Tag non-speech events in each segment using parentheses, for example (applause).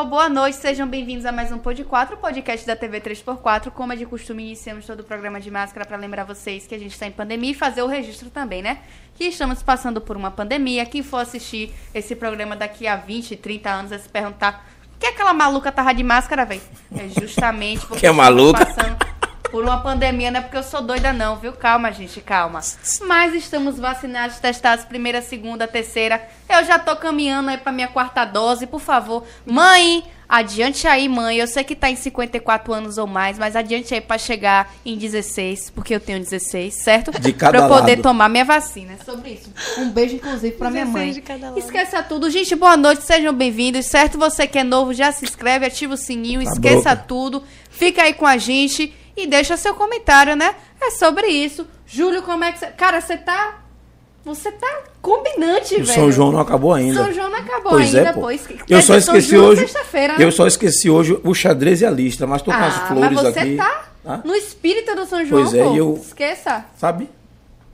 pessoal, boa noite, sejam bem-vindos a mais um Pod 4, podcast da TV 3x4. Como é de costume, iniciamos todo o programa de máscara para lembrar vocês que a gente está em pandemia e fazer o registro também, né? Que estamos passando por uma pandemia. Quem for assistir esse programa daqui a 20, 30 anos vai se perguntar: que aquela maluca tava de máscara, velho? É justamente (laughs) porque Que é maluca? passando por uma pandemia, não é porque eu sou doida, não, viu? Calma, gente, calma. Mas estamos vacinados, testados, primeira, segunda, terceira. Eu já tô caminhando aí pra minha quarta dose, por favor. Mãe, adiante aí, mãe. Eu sei que tá em 54 anos ou mais, mas adiante aí pra chegar em 16, porque eu tenho 16, certo? De cada Pra eu poder lado. tomar minha vacina. É sobre isso. Um beijo, inclusive, pra minha 16 mãe. de cada lado. Esqueça tudo. Gente, boa noite, sejam bem-vindos, certo? Você que é novo, já se inscreve, ativa o sininho, Tá esqueça tudo. Fica aí com a gente e deixa seu comentário, né? É sobre isso. Júlio, como é que você. Cara, você tá. Você tá combinante, O velho. São João não acabou ainda. São João não acabou Pois ainda, é, pô. Esque- Eu só esqueci é hoje. né? Eu só esqueci hoje o xadrez e a listra, mas tô com as Ah, flores mas você aqui. tá tá? no espírito do São João, Pois é, pô. eu- Esqueça. Sabe?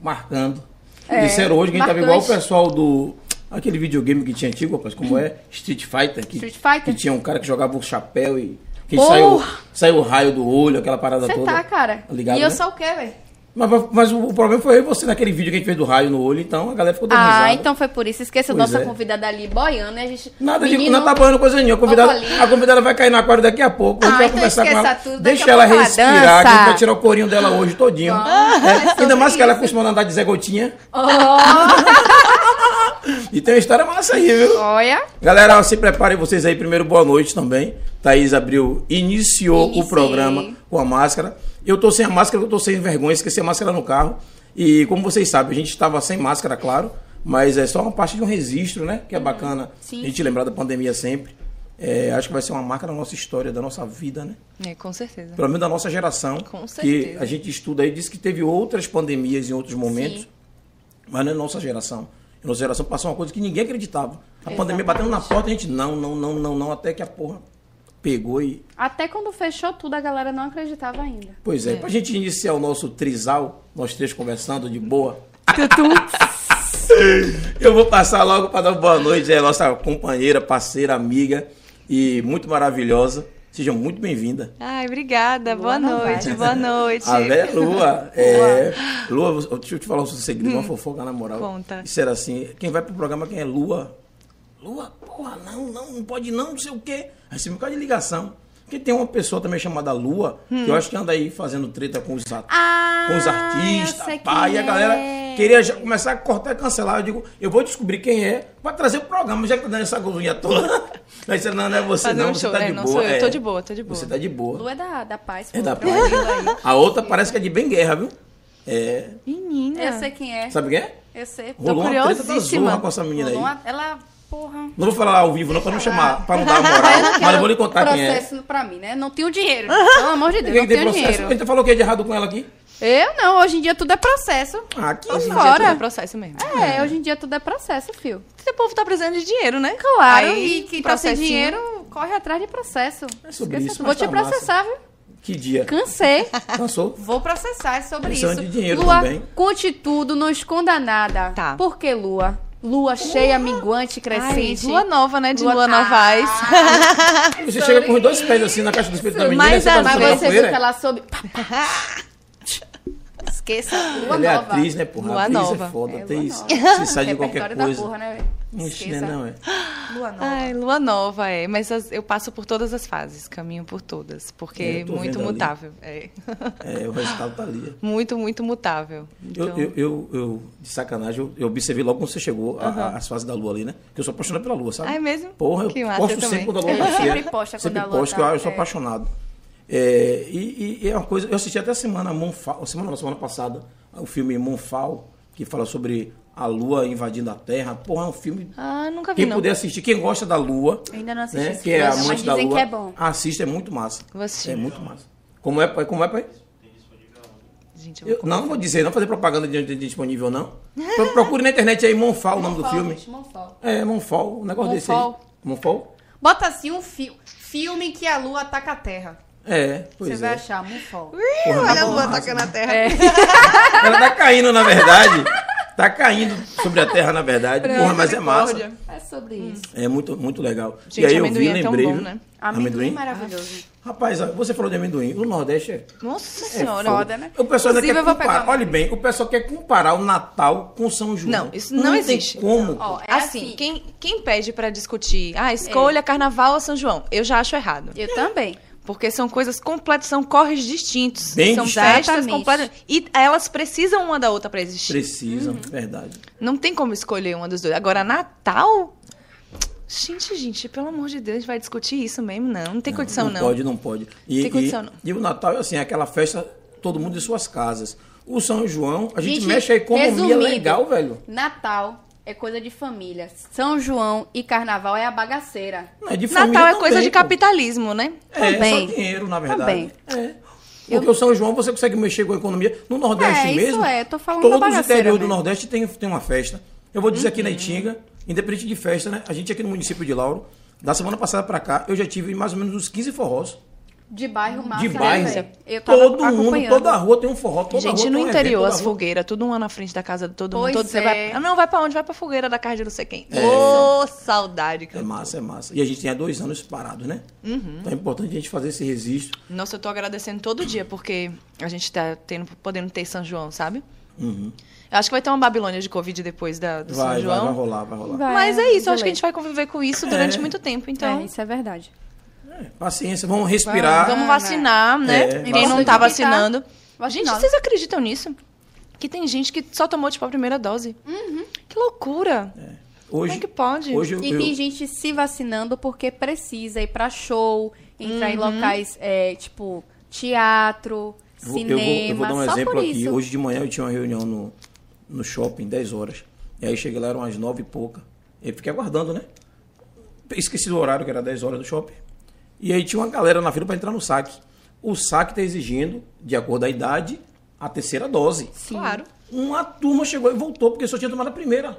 Marcando. É, Disseram hoje que a gente tava igual o pessoal do. Aquele videogame que tinha antigo, rapaz, como é? Street Fighter. Que, Street Fighter? Que tinha um cara que jogava o chapéu e. Que Porra! saiu, saiu o raio do olho, aquela parada Você toda. tá, cara. Ligado, e eu né? sou o quê, velho? Mas, mas o, problema foi eu e você naquele vídeo que a gente fez do raio no olho, então a galera ficou dando Ah, risada. então foi por isso. Esqueça Pois nossa é. convidada ali boiando, e a gente. Nada de. Menino- Não tá banhando coisa nenhuma. A convidada, a convidada vai cair no aquário daqui a pouco. A gente Ah, vai então conversar com ela. tudo, Deixa a ela respirar, que a gente vai tirar o corinho dela hoje todinho. É, sobre ainda mais que ela isso. costuma andar de Zé Gotinha. Oh, (laughs) E tem uma história massa aí, viu? olha. Galera, se preparem vocês aí. Primeiro, boa noite também. Thaís Abril iniciou Iniciei. o programa com a máscara. Eu tô sem a máscara, eu tô sem vergonha, esqueci a máscara no carro. E como vocês sabem, a gente estava sem máscara, claro. Mas é só uma parte de um registro, né? Que é bacana Uhum. Sim, a gente lembrar da pandemia sempre. É, acho que vai ser uma marca da nossa história, da nossa vida, né? É, com certeza. Pelo menos da nossa geração. Com Que certeza. a gente estuda aí, diz que teve outras pandemias em outros momentos. Sim. Mas não é nossa geração. A nossa geração passou uma coisa que ninguém acreditava. A pandemia batendo na porta, a gente, não, não, não, não, não, até que a porra pegou e. Até quando fechou tudo, a galera não acreditava ainda. Pois é, pra gente iniciar o nosso trisal, nós três conversando de boa. (laughs) Eu vou passar logo para dar uma boa noite, é nossa companheira, parceira, amiga e muito maravilhosa. Seja muito bem-vinda. Ai, obrigada. Boa Novaes. noite, boa noite. A Vé (laughs) Lua. É, Lua, deixa eu te falar um segredo, uma fofoca na moral. Conta. Isso era assim, quem vai pro programa, quem é Lua? Lua, porra, não, não, não pode não, não sei o quê. Aí você me causa de ligação. Porque tem uma pessoa também chamada Lua, que eu acho que anda aí fazendo treta com os, at- Ah, com os artistas, pá, quem e a galera é. queria já começar a cortar e cancelar. Eu digo, eu vou descobrir quem é, pra trazer o programa, já que tá dando essa gozunha toda. (laughs) Aí você, não, não é você Fazer não, um você show. tá É, de não boa. sou eu, é. tô de boa, tô de boa. Você tá de boa. Lu é da, da paz. É da aí. A outra parece que é de bem guerra, viu? É. Menina. Eu sei quem é. Sabe quem é? Eu sei. Rolou uma treta da zorra com essa menina aí. Rolou uma- Ela, porra. Não vou falar ao vivo, não, pra não chamar, pra não dar (laughs) Eu não moral. quero Mas eu vou lhe contar quem é. processo pra mim, né? Não tenho dinheiro. Pelo amor de Deus, Quem não tenho processo? A dinheiro. gente falou o que é de errado com ela aqui? Eu não, hoje em dia tudo é processo. Ah, aqui. Hoje em dia Fora. tudo é processo mesmo. É, hoje em dia tudo é processo, fio. O povo tá precisando de dinheiro, né? Claro, Aí, e quem tá sem dinheiro corre atrás de processo. É sobre Esqueça isso, Vou te tá massa. processar, viu? Que dia? Cansei. Cansou? Vou processar é sobre Questão isso. de dinheiro Lua, também. conte tudo, não esconda nada. Tá. Por que Lua? Lua cheia, minguante, Ai, crescente. lua nova, né? De Lua- lua, Novaes. Ah, Você chega com os dois pés assim na caixa do espelho da menina Mas você a- mas você que ela soube... Esqueça, Lua Ela é nova. atriz, né, porra? Lua atriz nova. é foda. É, tem isso. Se sai de qualquer Repertório da coisa. porra, né, velho? Ixi, né, Esqueça. não, é. Lua nova. Ai, lua nova, é. Mas as- eu passo por todas as fases, caminho por todas. Porque É, é eu muito mutável. É. É, o resultado tá ali. muito, muito mutável. Eu, Então, eu, eu, eu, de sacanagem, eu, eu observei logo quando você chegou a- a- as fases da lua ali, né? Porque eu sou apaixonado pela lua, sabe? Ah, é mesmo? Porra, eu Que massa, posto eu sempre quando a lua tá cheia. sempre posta quando Sempre a lua posto, tá- que eu, eu sou é. apaixonado. É, e, e é uma coisa, eu assisti até a semana Monfal, semana, não, semana passada, o filme Monfal, que fala sobre a lua invadindo a Terra. Porra, é um filme Ah, nunca vi, Quem não. puder assistir, quem gosta da Lua, Ainda não assisti né, que é mas amante da dizem Lua, que é bom. assista, é muito massa. Assistir. É muito massa. Como é? Como é, pai? Gente, eu vou Eu, não, não vou dizer, não fazer propaganda de, de- de disponível, não. Pro- Procure na internet aí Monfal, o nome do Monfal, filme. gente, Monfal. É, Monfal, um negócio desse aí. Monfal. Monfal? Bota assim um fi filme que a lua ataca a terra. É, pois Você é. vai achar, Monfal. Porra, Olha a lua massa. atacando a terra. É. (laughs) Ela tá caindo, na verdade. tá caindo sobre a terra, na verdade. Porra, mas é massa. É sobre isso. É muito, muito legal. Gente, e aí eu amendoim vi, é tão lembrei. bom, né? Amendoim, é maravilhoso. Rapaz, você falou de amendoim. O Nordeste é. Nossa é senhora. foda, né? O pessoal ainda Inclusive, quer eu vou pegar comparar. Olha bem, o pessoal quer comparar o Natal com São João. Não, isso não tem existe. como. Ó, é assim, assim. Quem, quem pede pra discutir, ah, escolha carnaval ou São João, eu já acho errado. Eu também. Porque são coisas completas, são corres distintos. Bem são distintos. festas completas. E elas precisam uma da outra pra existir. Precisam, Uhum. verdade. Não tem como escolher uma dos dois. Agora, Natal? Gente, gente, pelo amor de Deus, vai discutir isso mesmo? Não, não tem condição, não. não. pode, não pode. E, Tem condição, e- não. e o Natal é assim, é aquela festa, todo mundo em suas casas. O São João, a gente, Gente, mexe a economia legal, velho. Natal é coisa de família. São João e Carnaval é a bagaceira. Não, é de Natal é coisa também, de pô. capitalismo, né? É, Também. só dinheiro, na verdade. Também. É. Porque o São João você consegue mexer com a economia. No Nordeste É, isso mesmo, é, tô falando os bagaceira interiores do. Nordeste tem, tem uma festa. Eu vou dizer aqui Uhum. na Itinga, independente de festa, né? A gente aqui no município de Lauro, da semana passada pra cá, eu já tive mais ou menos uns 15 forrós. De bairro massa. de né, bairro. Eu tava Todo mundo, toda rua tem um forró. Toda Gente, rua no tem um interior, evento, as fogueiras, tudo um na frente da casa de todo mundo. Pois Todo, você é. vai, ah, não, vai pra onde? Vai pra fogueira da casa de não sei quem. Ô, saudade. que É eu tô. massa, é massa. E a gente tem há dois anos parados, né? Uhum. Então é importante a gente fazer esse registro. Nossa, eu tô agradecendo todo dia, porque a gente tá tendo, podendo ter São João, sabe? Uhum. Eu acho que vai ter uma Babilônia de Covid depois da, do Vai, São vai, João. vai rolar, vai rolar. Vai, Mas é isso, eu acho que a gente vai conviver com isso durante É. muito tempo. Então, É, isso é verdade. É, paciência, vamos respirar. vamos vacinar, né? É, Quem não tá vacinando. Vacinado. Gente, vocês acreditam nisso? Que tem gente que só tomou, tipo, a primeira dose. Que loucura. Hoje, Como é que pode? Hoje eu, E eu- tem gente se vacinando porque precisa ir pra show, entrar Uhum. em locais, é, tipo, teatro, vou- eu vou, cinema. eu vou dar um só exemplo por aqui. Hoje de manhã eu tinha uma reunião no, no shopping, 10 horas. E aí cheguei lá, eram umas 9 e pouca. Eu fiquei aguardando, né? Esqueci do horário, que era 10 horas do shopping. E aí tinha uma galera na fila para entrar no saque. O saque está exigindo, de acordo com a idade, a terceira dose. Claro. Uma turma chegou e voltou, porque só tinha tomado a primeira.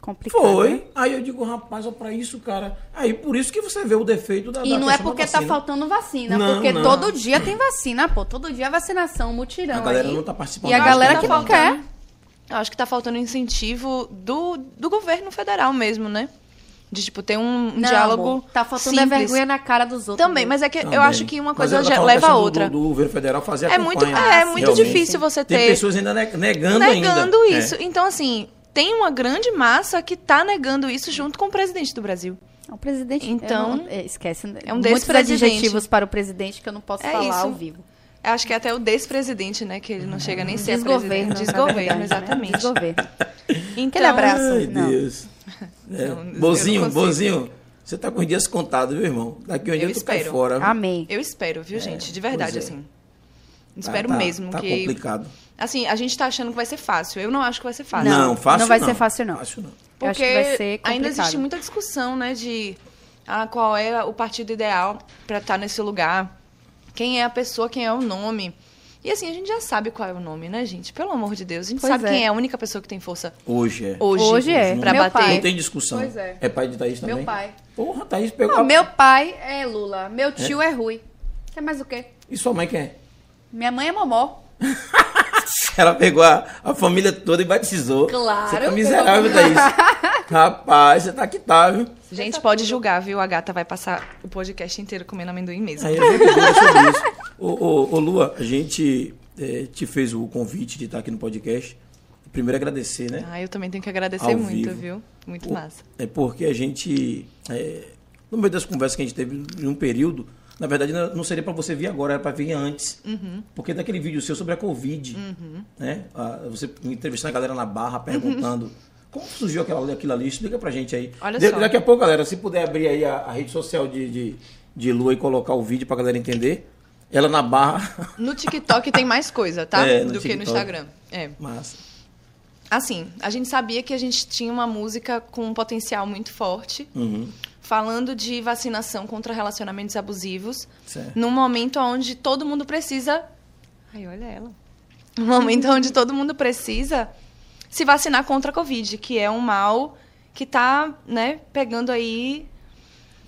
Complicado. né? Foi. Aí eu digo, rapaz, ó, pra isso, cara. Aí por isso que você vê o defeito da E da não é porque tá faltando vacina, Não, porque não. todo dia tem vacina, pô. Todo dia é vacinação, mutirão A galera aí. não tá participando E a galera vacina, que não. não quer. Eu acho que tá faltando incentivo do, do governo federal mesmo, né? De, tipo, ter um Não, diálogo amor, Tá faltando é simples. vergonha na cara dos outros. Também, mas é que eu Também. acho que uma coisa ela já leva a outra. Do, do governo federal fazer a É muito, campanha. é muito difícil você ter... Tem pessoas ainda ne- negando, negando ainda. isso. Então, assim, tem uma grande massa que tá negando isso junto com o presidente do Brasil. O presidente. Então, eu não- é, esquece. é um muitos adjetivos para o presidente que eu não posso É falar isso. ao vivo. Eu acho que é até o despresidente, né? Que ele não chega nem a ser Desgoverno. presidente. Desgoverno, né? exatamente. Desgoverno. Então, Aquele abraço. Ai, Não. Deus. É. Não, Bozinho. Bozinho, você tá com os dias contados, viu, irmão? Daqui um dia Eu tu cai espero. fora. viu? Amém. Eu espero, viu, gente? De verdade, é. assim. Tá- Espero tá- mesmo Tá que. complicado. Assim, a gente tá achando que vai ser fácil. Eu não acho que vai ser fácil. Não, fácil não vai ser fácil, não. Fácil não. Porque que vai ser ainda existe muita discussão, né, de ah, qual é o partido ideal para estar nesse lugar, quem é a pessoa, quem é o nome. E assim, a gente já sabe qual é o nome, né, gente? Pelo amor de Deus. A gente Pois sabe é. quem é a única pessoa que tem força Hoje é. hoje, Hoje é. pra Meu bater. pai. Não tem discussão. Pois é. pai de Thaís também? Meu pai. Porra, Thaís pegou. Não, a- meu pai é Lula. Meu tio é, Rui. Quer mais o quê? E sua mãe quem é? Minha mãe é Momó. (laughs) Ela pegou a, a família toda e batizou. Claro. Você tá miserável, Thaís. Rapaz, você tá que tá, viu? Gente, pode julgar, viu? A gata vai passar o podcast inteiro comendo amendoim mesmo. Aí a sobre isso. Ô, ô, ô, Lua, a gente eh, te fez o convite de estar aqui no podcast. Primeiro agradecer, né? Ah, eu também tenho que agradecer Ao muito, vivo. viu? Muito Pô, massa. É porque a gente, é, no meio das conversas que a gente teve em um período, na verdade não seria para você vir agora, era para vir antes. Uhum. Porque daquele vídeo seu sobre a Covid, né? Ah, você entrevistando a galera na barra, perguntando como surgiu aquela, aquilo ali, explica pra gente aí. Olha Da- só. Daqui a pouco, galera, se puder abrir aí a, a rede social de, de, de Lua e colocar o vídeo pra galera entender, ela na barra. (laughs) No TikTok tem mais coisa, tá? É, no Do que no TikTok. Instagram. É. Massa. Assim, a gente sabia que a gente tinha uma música com um potencial muito forte, Uhum. falando de vacinação contra relacionamentos abusivos, Certo. num momento onde todo mundo precisa. Ai, olha ela. Num momento onde todo mundo precisa se vacinar contra a Covid, que é um mal que tá, né, pegando aí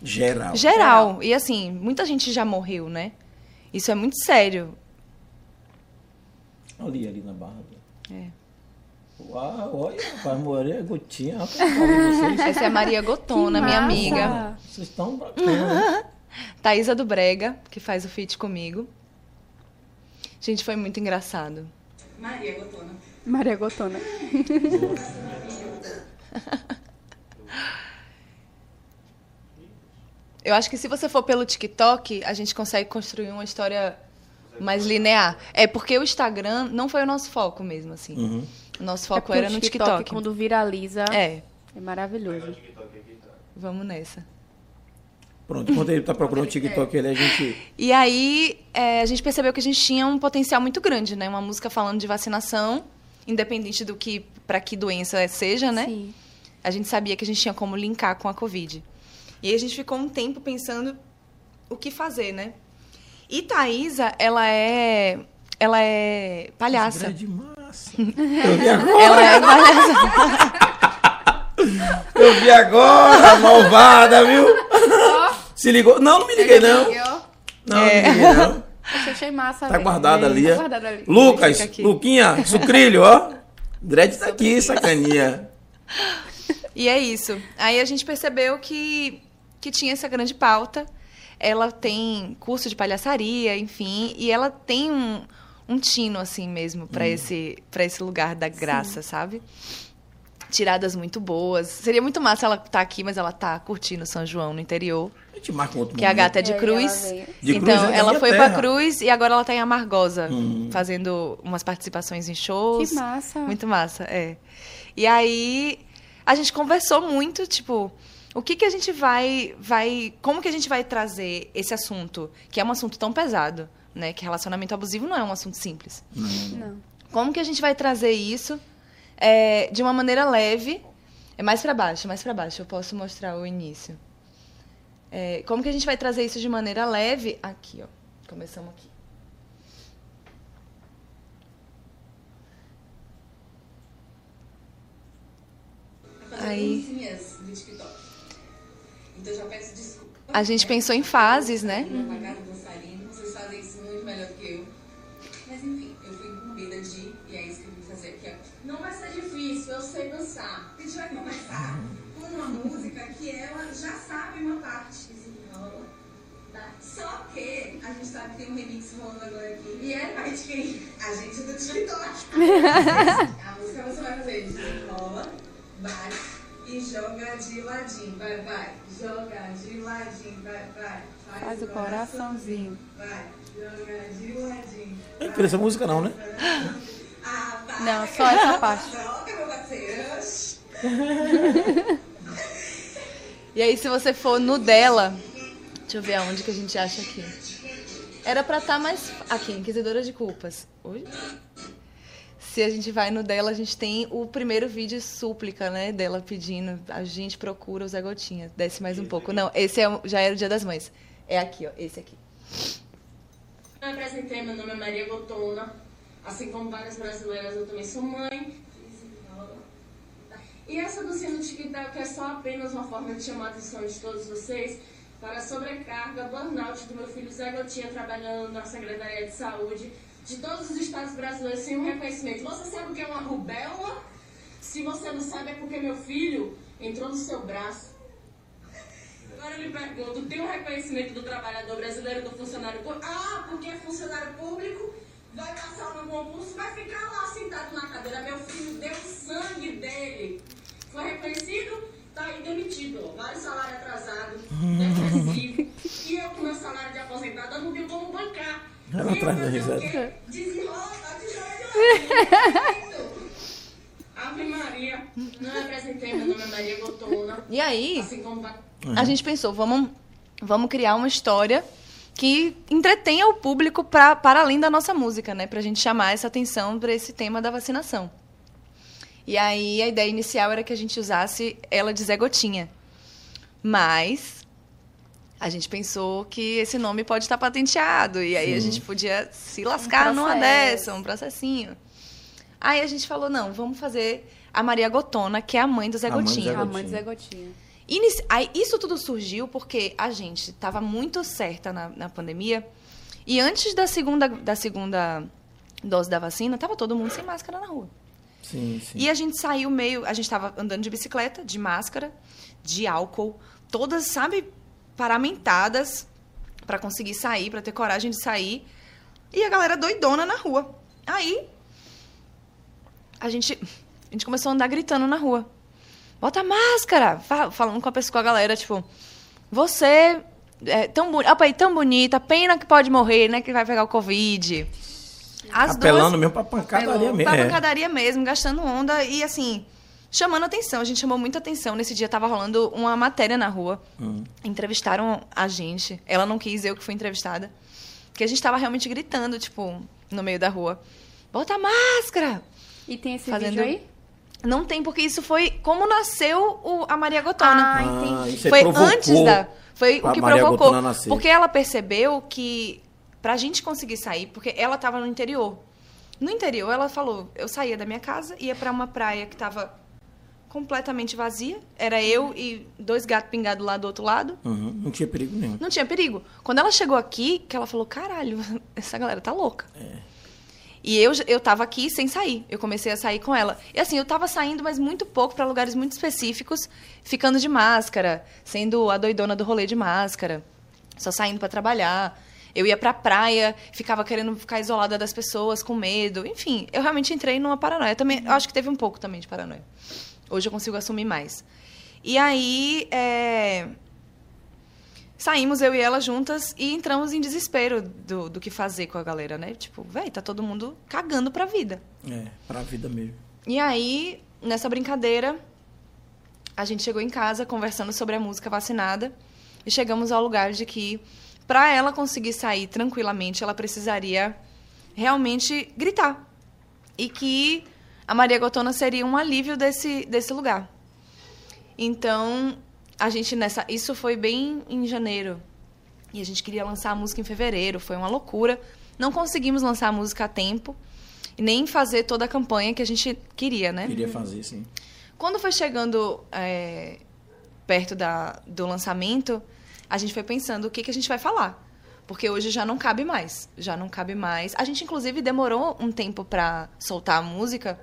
Geral. geral. E assim, muita gente já morreu, né? Isso é muito sério. Ali, ali na barra. É. Uau, olha, rapaz, Maria Gotinha, rapaz, vocês, (laughs) Essa é a Maria Gotona, Que minha amiga. vocês estão bacanas? (laughs) Thaísa do Brega, que faz o feat comigo. Gente, foi muito engraçado. Maria Gotona. Maria Gotona. (laughs) Eu acho que se você for pelo TikTok, a gente consegue construir uma história mais linear. É porque o Instagram não foi o nosso foco mesmo, assim. Uhum. O nosso É foco porque era o no TikTok. Quando viraliza, é, É, maravilhoso. vamos nessa. Pronto, enquanto ele tá procurando o TikTok, ele, a gente... (laughs) E aí, é, a gente percebeu que a gente tinha um potencial muito grande, né? Uma música falando de vacinação, independente do que, para que doença seja, né? Sim. A gente sabia que a gente tinha como linkar com a Covid. E aí a gente ficou um tempo pensando o que fazer, né? E Thaísa, ela é. Ela é palhaça. Grande massa. (laughs) Eu vi agora, Ela é palhaça. (laughs) eu vi agora, malvada, viu? Se ligou? Não, não me liguei, não. Não, É. não me liguei, não. Eu achei massa. Tá velho. guardado ali, Tá é? guardado ali. Lucas. Luquinha, sucrilho, ó. Dredd tá aqui, sacaninha. E é isso. Aí a gente percebeu que, que tinha essa grande pauta. Ela tem curso de palhaçaria, enfim, e ela tem um, um tino, assim mesmo, pra esse, pra esse lugar da graça, sabe? Tiradas muito boas. Seria muito massa ela estar aqui, mas ela tá curtindo São João no interior. A gente marca um outro Que a momento. gata é de cruz. De então, Cruz é ela foi terra. pra Cruz e agora ela tá em Amargosa, Hum. fazendo umas participações em shows. Que massa. Muito massa, é. E aí a gente conversou muito, tipo, o que que a gente vai vai, como que a gente vai trazer esse assunto, que é um assunto tão pesado, né, que relacionamento abusivo não é um assunto simples. Não. Como que a gente vai trazer isso é, de uma maneira leve? É mais pra baixo, mais pra baixo. Eu posso mostrar o início. É, como que a gente vai trazer isso de maneira leve? Aqui, ó. Começamos aqui. Aí. Então já peço desculpa. A gente pensou em fases, né? Não Só que a gente sabe que tem um remix rolando agora aqui. E é mais de quem? A gente do TikTok. (laughs) a música você vai fazer desenrola, bate e joga de ladinho. Vai, vai. Joga de ladinho, vai, vai. Faz o coraçãozinho. Vai, joga de ladinho. Não conheço essa música não, né? Ah, vai. Não, só essa parte. Joga, meu parceiro. (laughs) E aí, se você for no dela. Deixa eu ver aonde que a gente acha aqui. Era pra estar mais. Aqui, Inquisidora de Culpas. Oi? Se a gente vai no dela, a gente tem o primeiro vídeo súplica, né? Dela pedindo. A gente procura o Zé Gotinha. Desce mais um pouco. Não, esse é, já era o Dia das Mães. É aqui, ó. Esse aqui. Me apresentei, meu nome é Maria Gotona. Assim como várias brasileiras, eu também sou mãe. E essa do TikTok é só apenas uma forma de chamar a atenção de todos vocês para a sobrecarga, burnout do meu filho Zé Gotinha trabalhando na Secretaria de Saúde de todos os estados brasileiros sem um reconhecimento. Você sabe o que é uma rubéola? Se você não sabe, é porque meu filho entrou no seu braço. Agora eu lhe pergunto, tem um reconhecimento do trabalhador brasileiro, do funcionário público? Ah, porque é funcionário público, vai passar no concurso, vai ficar lá sentado na cadeira. Meu filho deu sangue dele. Foi reconhecido, tá aí demitido. ó. Vários salários atrasados, depressivo. e eu com meu salário de aposentado, eu não tenho como bancar. Ela o risada. quê? Desenrola, tá de joelho. Ave Maria, não me apresentei, meu nome é Maria Gotona. E aí. Assim como vai A gente pensou, vamos, vamos criar uma história que entretenha o público pra, para além da nossa música, né? Pra gente chamar essa atenção para esse tema da vacinação. E aí a ideia inicial era que a gente usasse ela de Zé Gotinha. Mas a gente pensou que esse nome pode estar patenteado. E aí a gente podia se lascar numa processo. dessa, um processinho. Aí a gente falou, não, vamos fazer a Maria Gotona, que é a mãe do Zé A mãe do Gotinha. Zé A mãe do Zé Gotinha. Inici- Aí, isso tudo surgiu porque a gente estava muito certa na, na pandemia. E antes da segunda, da segunda dose da vacina, estava todo mundo sem máscara na rua. Sim, sim. E a gente saiu meio. A gente tava andando de bicicleta, de máscara, de álcool, todas, sabe, paramentadas para conseguir sair, para ter coragem de sair. E a galera doidona na rua. Aí a gente, a gente começou a andar gritando na rua. Bota máscara! Fa- Falando com a pessoa, com a galera, tipo, você é tão opa, tão bonita, pena que pode morrer, né? Que vai pegar o Covid. As Apelando duas mesmo pra pancadaria mesmo. pra é. pancadaria mesmo, gastando onda e assim, chamando atenção. A gente chamou muita atenção. Nesse dia tava rolando uma matéria na rua. Hum. Entrevistaram a gente. Ela não quis, eu que fui entrevistada. Que a gente tava realmente gritando, tipo, no meio da rua. Bota a máscara! E tem esse Fazendo- vídeo aí? Não tem, porque isso foi como nasceu o- a Maria Gotona. Ah, Ah, entendi. aí foi antes da. Foi o que Maria provocou. Porque ela percebeu que pra gente conseguir sair, porque ela tava no interior. No interior, ela falou: eu saía da minha casa, ia pra uma praia que tava completamente vazia. Era eu e dois gatos pingados lá do outro lado. Uhum, Não tinha perigo nenhum. Não tinha perigo. Quando ela chegou aqui, que ela falou: caralho, (laughs) essa galera tá louca. E eu, eu tava aqui sem sair. Eu comecei a sair com ela. E assim, eu tava saindo, mas muito pouco, pra lugares muito específicos, ficando de máscara, sendo a doidona do rolê de máscara, só saindo pra trabalhar. Eu ia pra praia, ficava querendo ficar isolada das pessoas, com medo. Enfim, eu realmente entrei numa paranoia. Também, eu acho que teve um pouco também de paranoia. Hoje eu consigo assumir mais. E aí, é, saímos eu e ela juntas e entramos em desespero do, do que fazer com a galera, né? Tipo, véi, tá todo mundo cagando pra vida. É, pra vida mesmo. E aí, nessa brincadeira, a gente chegou em casa conversando sobre a música vacinada e chegamos ao lugar de que pra ela conseguir sair tranquilamente, ela precisaria realmente gritar. E que a Maria Gotona seria um alívio desse, desse lugar. Então, a gente nessa. Isso foi bem em janeiro. E a gente queria lançar a música em fevereiro. Foi uma loucura. Não conseguimos lançar a música a tempo. E nem fazer toda a campanha que a gente queria, né? Queria fazer, sim. Quando foi chegando é, perto da, do lançamento, a gente foi pensando o que, que a gente vai falar. Porque hoje já não cabe mais. Já não cabe mais. A gente, inclusive, demorou um tempo pra soltar a música,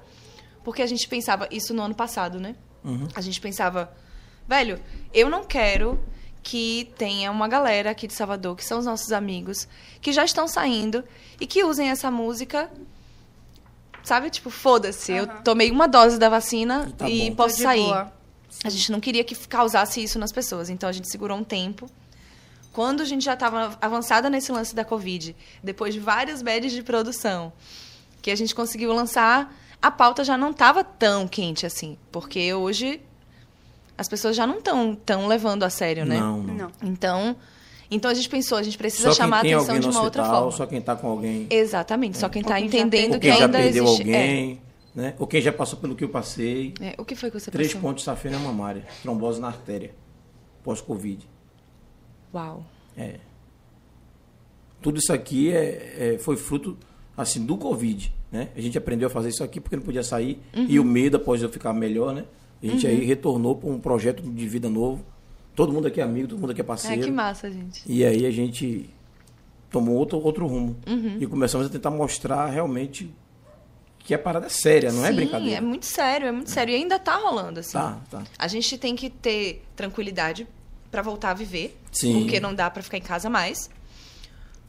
porque a gente pensava isso no ano passado, né? Uhum. A gente pensava, velho, eu não quero que tenha uma galera aqui de Salvador, que são os nossos amigos, que já estão saindo e que usem essa música. Sabe, tipo, foda-se, eu tomei uma dose da vacina E tá e posso sair. boa. A gente não queria que causasse isso nas pessoas, então a gente segurou um tempo. Quando a gente já estava avançada nesse lance da Covid, depois de vários badges de produção, que a gente conseguiu lançar, a pauta já não estava tão quente assim. Porque hoje as pessoas já não estão tão levando a sério, né? Não, não. Então, então a gente pensou, a gente precisa chamar a atenção de uma outra hospital, forma. só quem tá com alguém. Exatamente, só quem está quem já entendendo que ainda existe. alguém, né? Ou quem já passou pelo que eu passei. É. É, O que foi que você Três passou? pontos de safena mamária, trombose na artéria, pós-Covid. Uau. É. Tudo isso aqui é, é- foi fruto assim do Covid, né? A gente aprendeu a fazer isso aqui porque não podia sair Uhum. e o medo após eu ficar melhor, né? A gente aí retornou para um projeto de vida novo. Todo mundo aqui é amigo, todo mundo aqui é É, parceiro. que massa, gente. E aí a gente tomou outro, outro rumo. Uhum. E começamos a tentar mostrar realmente que a parada é séria, não é Sim, brincadeira. é muito sério, é muito sério. E ainda tá rolando, assim. Tá, tá. A gente tem que ter tranquilidade pra voltar a viver. Sim. Porque não dá pra ficar em casa mais.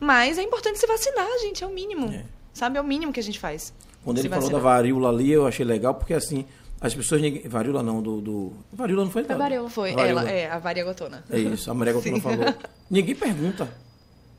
Mas é importante se vacinar, gente. É o mínimo. É. Sabe? É o mínimo que a gente faz. Quando ele falou da vacinar. varíola ali, eu achei legal, porque assim, as pessoas. Varíola não, do. do... Varíola não foi? Foi não? varíola. Foi Varíola. ela, é, a Varia Gotona. É isso, a Maria Gotona falou. (laughs) Ninguém pergunta.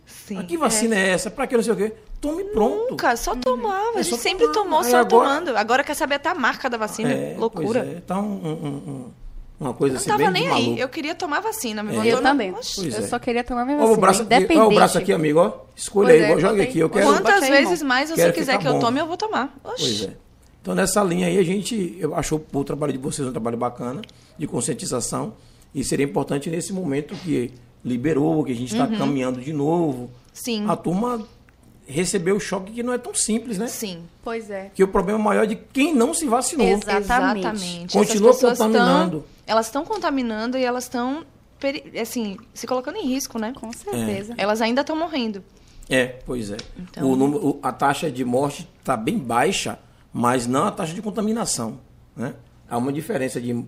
Sim. "Ah, que vacina é. essa? Pra que não sei o quê? Tome pronto. Nunca, só tomava. É a gente sempre tomar. tomou Aí só agora- tomando. Agora quer saber até a marca da vacina. É, Loucura. Pois é. Tá um, um- um- uma coisa Não assim tava bem nem aí. maluco. Eu queria tomar vacina. Me É. Eu também. Eu é. só queria tomar minha Olha vacina. o braço aqui, independente. olha o braço aqui, amigo, ó. Escolha Pois aí, é, joga aqui. Eu quero. Quantas aí, vezes irmão. mais você Quero quiser que eu tome, eu vou tomar. Oxi. Pois é. Então, nessa linha aí, a gente eu achou o trabalho de vocês um trabalho bacana, de conscientização, e seria importante nesse momento que liberou, que a gente está Uhum. caminhando de novo, Sim. a turma recebeu o choque que não é tão simples, né? Sim. Pois é. Que o problema maior é de quem não se vacinou. Exatamente. Continua contaminando. Tão, elas estão contaminando e elas estão, assim, se colocando em risco, né? Com certeza. Elas ainda estão morrendo. É, pois é. Então- O número, a taxa de morte está bem baixa, mas não a taxa de contaminação. Né? Há uma diferença de.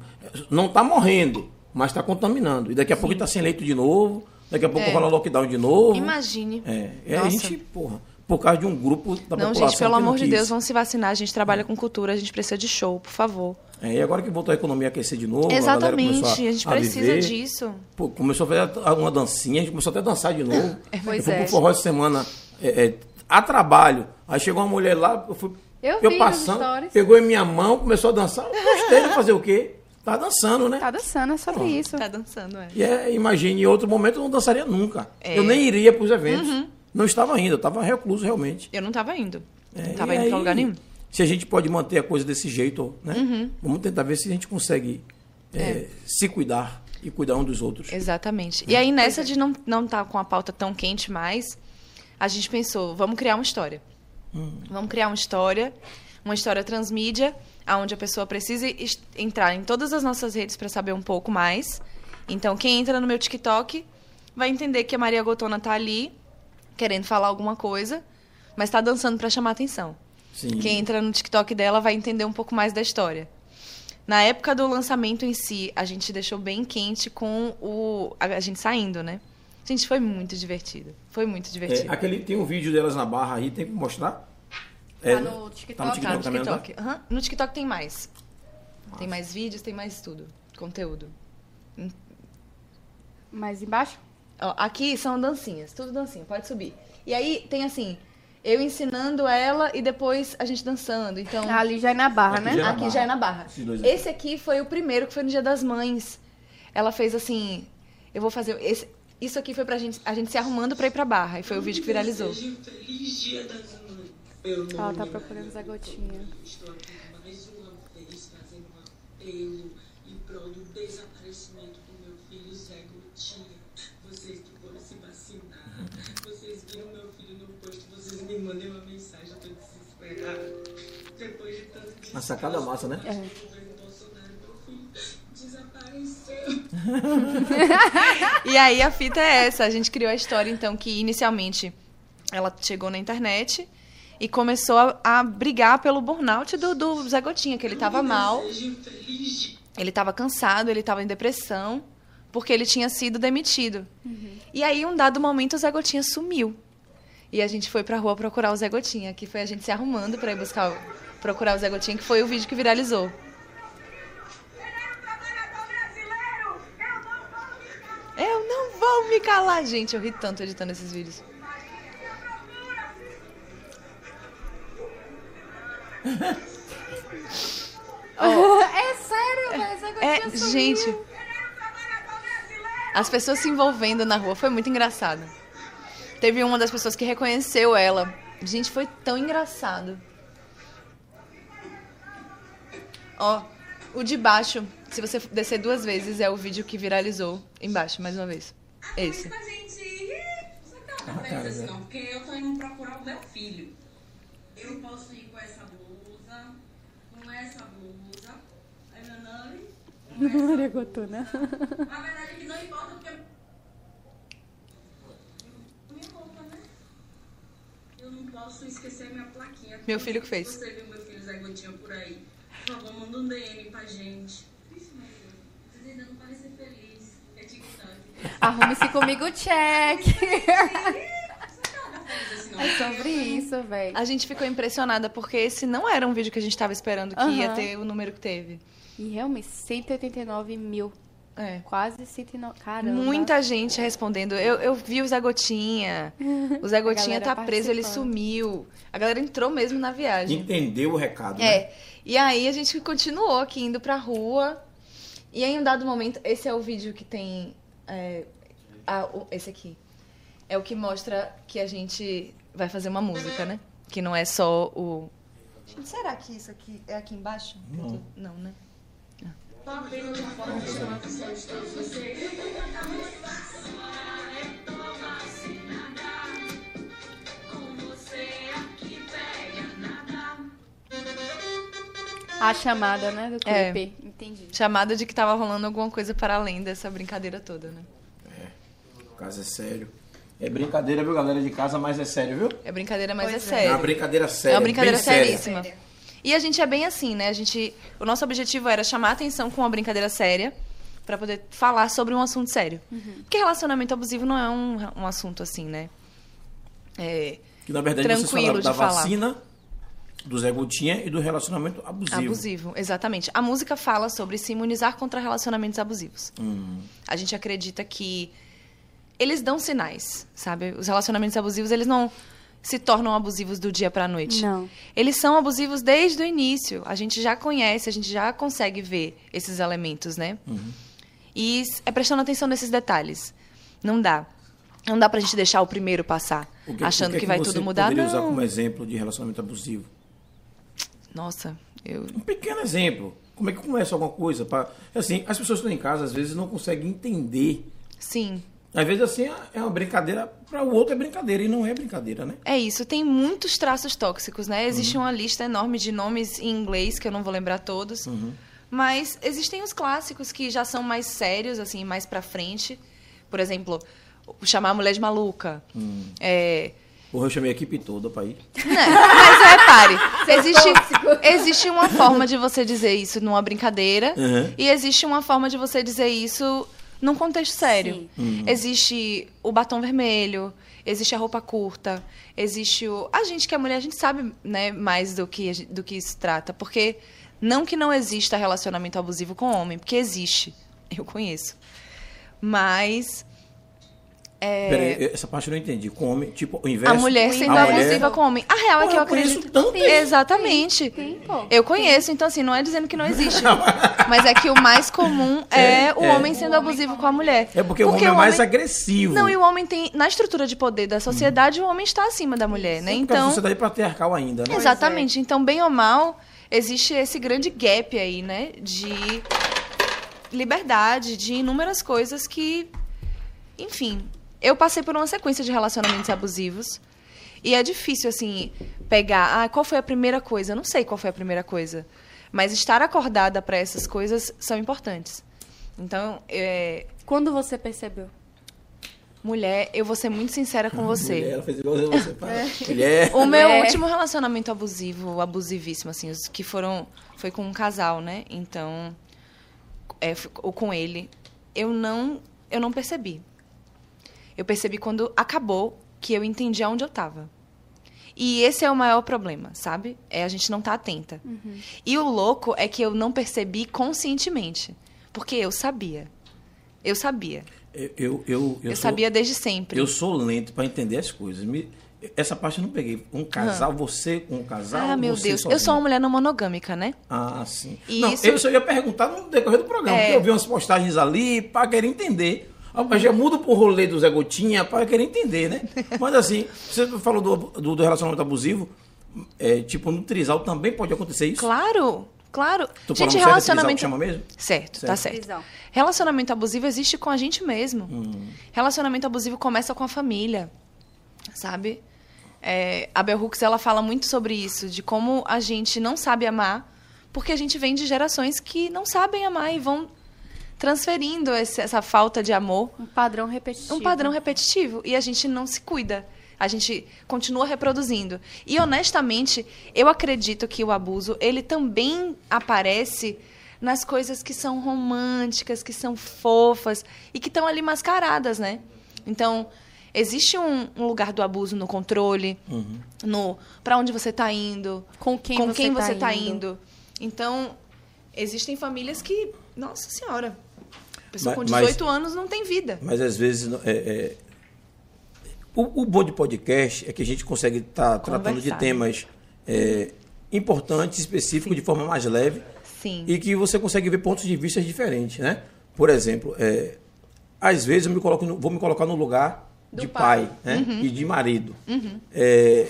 Não está morrendo, mas está contaminando. E daqui a pouco está sem leito de novo, daqui a pouco É. rola lockdown de novo. Imagine. É, e a gente, porra, por causa de um grupo da Não, população. gente, pelo que não amor de. Deus, vamos se vacinar. A gente trabalha com cultura, a gente precisa de show, por favor. É, e agora que voltou a economia a aquecer de novo, a galera Exatamente, começou a, a gente a precisa viver. disso. Pô, começou a fazer uma dancinha, a gente começou até a dançar de novo. (laughs) Pois eu fui é. pro forró essa semana é, é, a trabalho. Aí chegou uma mulher lá, eu fui Eu nos passando, pegou em minha mão, começou a dançar. Eu gostei de fazer o quê? Tá dançando, né? Tá dançando, é sobre isso. Tá dançando, é. E é, imagine, em outro momento eu não dançaria nunca. É. Eu nem iria pros eventos. Uhum. Não estava indo, eu estava recluso realmente. Eu não tava indo. É, não tava e indo pra lugar nenhum. Se a gente pode manter a coisa desse jeito, né? Uhum. Vamos tentar ver se a gente consegue é, se cuidar e cuidar um dos outros. Exatamente. E aí, nessa de não, não tá com a pauta tão quente mais, a gente pensou, vamos criar uma história. Vamos criar uma história, uma história transmídia, onde a pessoa precise es- entrar em todas as nossas redes para saber um pouco mais. Então, quem entra no meu TikTok vai entender que a Maria Gotona tá ali, querendo falar alguma coisa, mas tá dançando para chamar atenção. Sim. Quem entra no TikTok dela vai entender um pouco mais da história. Na época do lançamento em si, a gente deixou bem quente com o a, gente saindo, né? Gente, foi muito divertido. Foi muito É, divertido. aquele, tem um vídeo delas na barra aí, tem que mostrar? Tá É, no TikTok? Tá no Tá TikTok no também, não tá? TikTok. Aham. No TikTok tem mais. Tem mais vídeos, tem mais tudo. Conteúdo. Mais embaixo? Ó, aqui são dancinhas, tudo dancinha, pode subir. E aí tem assim, eu ensinando ela e depois a gente dançando. Então, Ali já é na barra, Aqui né? já é na aqui barra. já é na barra. Esse aqui foi o primeiro, que foi no Dia das Mães. Ela fez assim, eu vou fazer esse, isso aqui foi pra gente, a gente se arrumando pra ir pra barra, e foi o vídeo que viralizou. Um feliz dia das mães. Meu nome Ela tá é procurando Zé Gotinha. Estou aqui mais uma vez fazendo um apelo em prol do desaparecimento do meu filho Zé Gotinha. Vocês que foram se vacinar, vocês viram meu filho no posto, vocês me mandem uma mensagem, eu tô desesperada. Depois de tanto Uma sacada massa, né? É. E aí a fita é essa, a gente criou a história então que inicialmente ela chegou na internet e começou a, a brigar pelo burnout do, do Zé Gotinha, que ele tava mal. Ele estava cansado, ele estava em depressão, porque ele tinha sido demitido. E aí, um dado momento, o Zé Gotinha sumiu. E a gente foi pra rua procurar o Zé Gotinha, que foi a gente se arrumando pra ir buscar, procurar o Zé Gotinha, que foi o vídeo que viralizou. Eu não vou me calar, gente. Eu ri tanto editando esses vídeos. (laughs) É sério, Gotinha É, gente. As pessoas se envolvendo na rua foi muito engraçado. Teve uma das pessoas que reconheceu ela. Gente, foi tão engraçado. Ó, o de baixo, se você descer duas vezes, é o vídeo que viralizou. Embaixo, mais uma vez. Esse. Você tá frente assim, não, porque eu tô indo procurar o meu filho. Eu posso ir com essa blusa, com essa blusa. Aí meu nome. essa (laughs) Maria Gotuna. Na verdade, que não importa porque. Minha roupa, né? Eu não posso esquecer minha plaquinha. Meu filho que fez. Você viu meu filho Zé Gotinha por aí, por favor, manda um DM pra gente. Vocês ainda não parecem felizes. É TikTok. Arrume-se comigo, check. Não. É sobre isso, velho. A gente ficou impressionada porque esse não era um vídeo que a gente tava esperando que ia Aham. ter o número que teve. E realmente, 189 mil. É. Quase 109. Caramba. Muita gente respondendo. Eu, eu vi o Zé Gotinha. O Zé (laughs) Gotinha tá preso, ele sumiu. A galera entrou mesmo na viagem. Entendeu o recado, né? É. E aí a gente continuou aqui indo pra rua. E aí, em um dado momento, esse é o vídeo que tem. é, a- o- esse aqui. É o que mostra que a gente vai fazer uma música, né? Que não é só o. Gente, será que isso aqui é aqui embaixo? Não. Não, né? Tô apenas uma forma de chamar a atenção de todos vocês. A chamada, né, do É. clipe. Entendi. Chamada de que tava rolando alguma coisa para além dessa brincadeira toda, né? O caso é sério. É brincadeira, viu, galera de casa, mas é sério, viu? É brincadeira, mas é Pois é. É uma sério. brincadeira séria. É uma brincadeira bem séria. E a gente é bem assim, né? A gente, o nosso objetivo era chamar a atenção com uma brincadeira séria pra poder falar sobre um assunto sério. Porque relacionamento abusivo não é um, um assunto assim, né? É, Que na verdade vocês Tranquilo falaram da falar. vacina, do Zé Gotinha e do relacionamento abusivo. Abusivo, exatamente. A música fala sobre se imunizar contra relacionamentos abusivos. Hum. A gente acredita que eles dão sinais, sabe? Os relacionamentos abusivos, eles não se tornam abusivos do dia pra noite. Não. Eles são abusivos desde o início. A gente já conhece, a gente já consegue ver esses elementos, né? E s- é prestando atenção nesses detalhes. Não dá. Não dá pra gente deixar o primeiro passar, O que- achando o que, que, é vai você tudo mudar. poderia usar Não. como exemplo de relacionamento abusivo? Nossa, eu Um pequeno exemplo. Como é que começa alguma coisa? Pra... Assim, as pessoas que estão em casa, às vezes, não conseguem entender. sim. Às vezes, assim, é uma brincadeira. Para o outro é brincadeira e não é brincadeira, né? É isso, tem muitos traços tóxicos, né? Existe uma lista enorme de nomes em inglês, que eu não vou lembrar todos. Mas existem os clássicos que já são mais sérios, assim, mais pra frente. Por exemplo, chamar a mulher de maluca. É, Porra, eu chamei a equipe toda para ir. né? Mas repare, (laughs) existe, existe uma forma de você dizer isso numa brincadeira Uhum. e existe uma forma de você dizer isso num contexto sério. Existe o batom vermelho, existe a roupa curta, existe o... A gente que é mulher, a gente sabe né, mais do que, do que isso trata, porque não que não exista relacionamento abusivo com homem, porque existe, (laughs) eu conheço. Mas... é, Peraí, essa parte eu não entendi. Com homem, tipo, o inverso. a mulher sendo a mulher- abusiva com o homem. A real é Porra, que eu eu conheço acredito. tanto. Exatamente. Tem, pô. Eu conheço, então assim, não é dizendo que não existe. Mas é que o mais comum (laughs) é, o é. homem sendo abusivo com a mulher. É porque, o homem é mais agressivo. Não, e o homem tem. Na estrutura de poder da sociedade, o homem está acima da mulher, né? É porque a Então. sociedade patriarcal ainda, né? Exatamente. Então, bem ou mal, existe esse grande gap aí, né? De liberdade, de inúmeras coisas que. Enfim. Eu passei por uma sequência de relacionamentos abusivos. E é difícil, assim, pegar. Ah, qual foi a primeira coisa? Eu não sei qual foi a primeira coisa. Mas estar acordada para essas coisas são importantes. Então, é, Quando você percebeu? mulher, eu vou ser muito sincera com você. Mulher, ela fez igual você. fala. Mulher. O meu É. último relacionamento abusivo, abusivíssimo, assim, os que foram. Foi com um casal, né? Então. É, ou com ele. Eu não. Eu não percebi. Eu percebi quando acabou que eu entendi aonde eu tava. E esse é o maior problema, sabe? É a gente não tá atenta. E o louco é que eu não percebi conscientemente. Porque eu sabia. Eu sabia. Eu, eu, eu, Eu, sou- sabia desde sempre. Eu sou lento para entender as coisas. Me- essa parte eu não peguei. Um casal, você com um casal. ah, meu você Deus. Eu sou uma mulher não monogâmica, né? Ah, sim. E não, isso- eu só ia perguntar no decorrer do programa, É. porque eu vi umas postagens ali para querer entender. Ah, Mas já muda pro rolê do Zé Gotinha para querer entender, né? Mas assim, você falou do, do, do relacionamento abusivo, é, tipo, no trisal também pode acontecer isso? Claro, claro. Tu gente, relacionamento. trisal chama mesmo? Certo, tá certo. Trisal. Relacionamento abusivo existe com a gente mesmo. Hum. Relacionamento abusivo começa com a família, sabe? É, a Bell Hooks ela fala muito sobre isso, de como a gente não sabe amar, porque a gente vem de gerações que não sabem amar e vão transferindo esse- essa falta de amor Um padrão repetitivo. um padrão repetitivo e a gente não se cuida. A gente continua reproduzindo. E honestamente, eu acredito que o abuso, ele também aparece nas coisas que são românticas, que são fofas e que estão ali mascaradas, né? Então, existe um, um lugar do abuso no controle, no para onde você está indo, Com quem com você quem tá você está indo. indo. Então, existem famílias que, nossa senhora, a pessoa Mas- com mas- 18 anos não tem vida. Mas às vezes. É, é, o, o bom de podcast é que a gente consegue estar tratando de né? temas é, importantes, específicos, de forma mais leve. Sim. E que você consegue ver pontos de vista diferentes, né? Por exemplo, é, às vezes eu me coloco no- vou me colocar no lugar Do de pai. pai, né? Uhum. e de marido. É,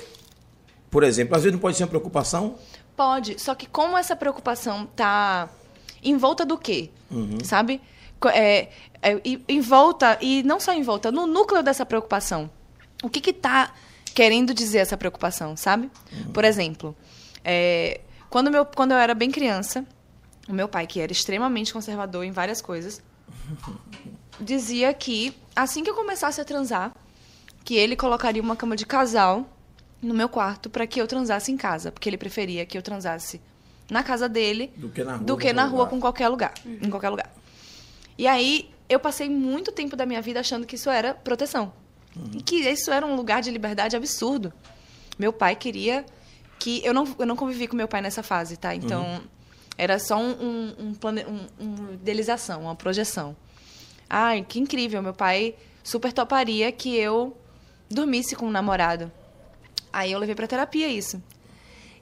por exemplo, às vezes não pode ser uma preocupação. Pode, só que como essa preocupação tá em volta do quê? Sabe? É, é, em- volta, e não só em volta, no núcleo dessa preocupação. O que que tá querendo dizer essa preocupação, sabe? Por exemplo, é, quando, meu, quando eu era bem criança, o meu pai, que era extremamente conservador em várias coisas, (laughs) dizia que assim que eu começasse a transar, que ele colocaria uma cama de casal no meu quarto para que eu transasse em casa, porque ele preferia que eu transasse na casa dele Do que na rua, que na rua com qualquer lugar, em qualquer lugar. E aí eu passei muito tempo da minha vida achando que isso era proteção. E que isso era um lugar de liberdade absurdo. Meu pai queria que eu não eu não convivi com meu pai nessa fase, tá? Então era só um, um, um, plane... um, uma idealização, uma projeção. Ai, que incrível, meu pai super toparia que eu dormisse com um namorado. Aí eu levei pra terapia isso.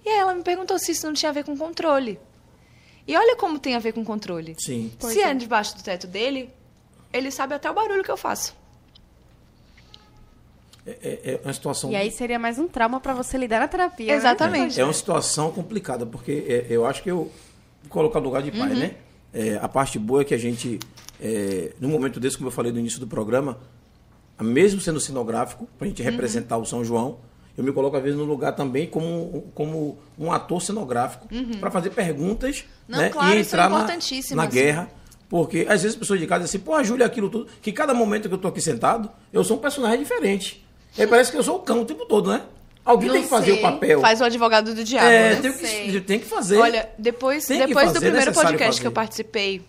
E aí ela me perguntou se isso não tinha a ver com controle. E olha como tem a ver com controle. Sim. se é debaixo do teto dele, ele sabe até o barulho que eu faço. É, é- é uma situação. E aí seria mais um trauma pra você lidar na terapia. né? Exatamente. É uma situação complicada, porque é, eu acho que eu vou colocar no lugar de pai, né? É, a parte boa é que a gente, é, num momento desse, como eu falei no início do programa, mesmo sendo cenográfico, para a gente representar o São João, eu me coloco às vezes no lugar também como, como um ator cenográfico, para fazer perguntas Não, né? claro, e isso é entrar na, importantíssimo, na assim. guerra. Porque às vezes as pessoas de casa dizem assim, pô, a Júlia, aquilo tudo, que cada momento que eu tô aqui sentado, eu sou um personagem diferente. E parece que eu sou o cão o tempo todo, né? Alguém Não tem que fazer sei. o papel. Faz o advogado do diabo, É, né? tem que, tem que fazer. Olha, depois, Tem depois do fazer, é primeiro podcast fazer. que eu participei,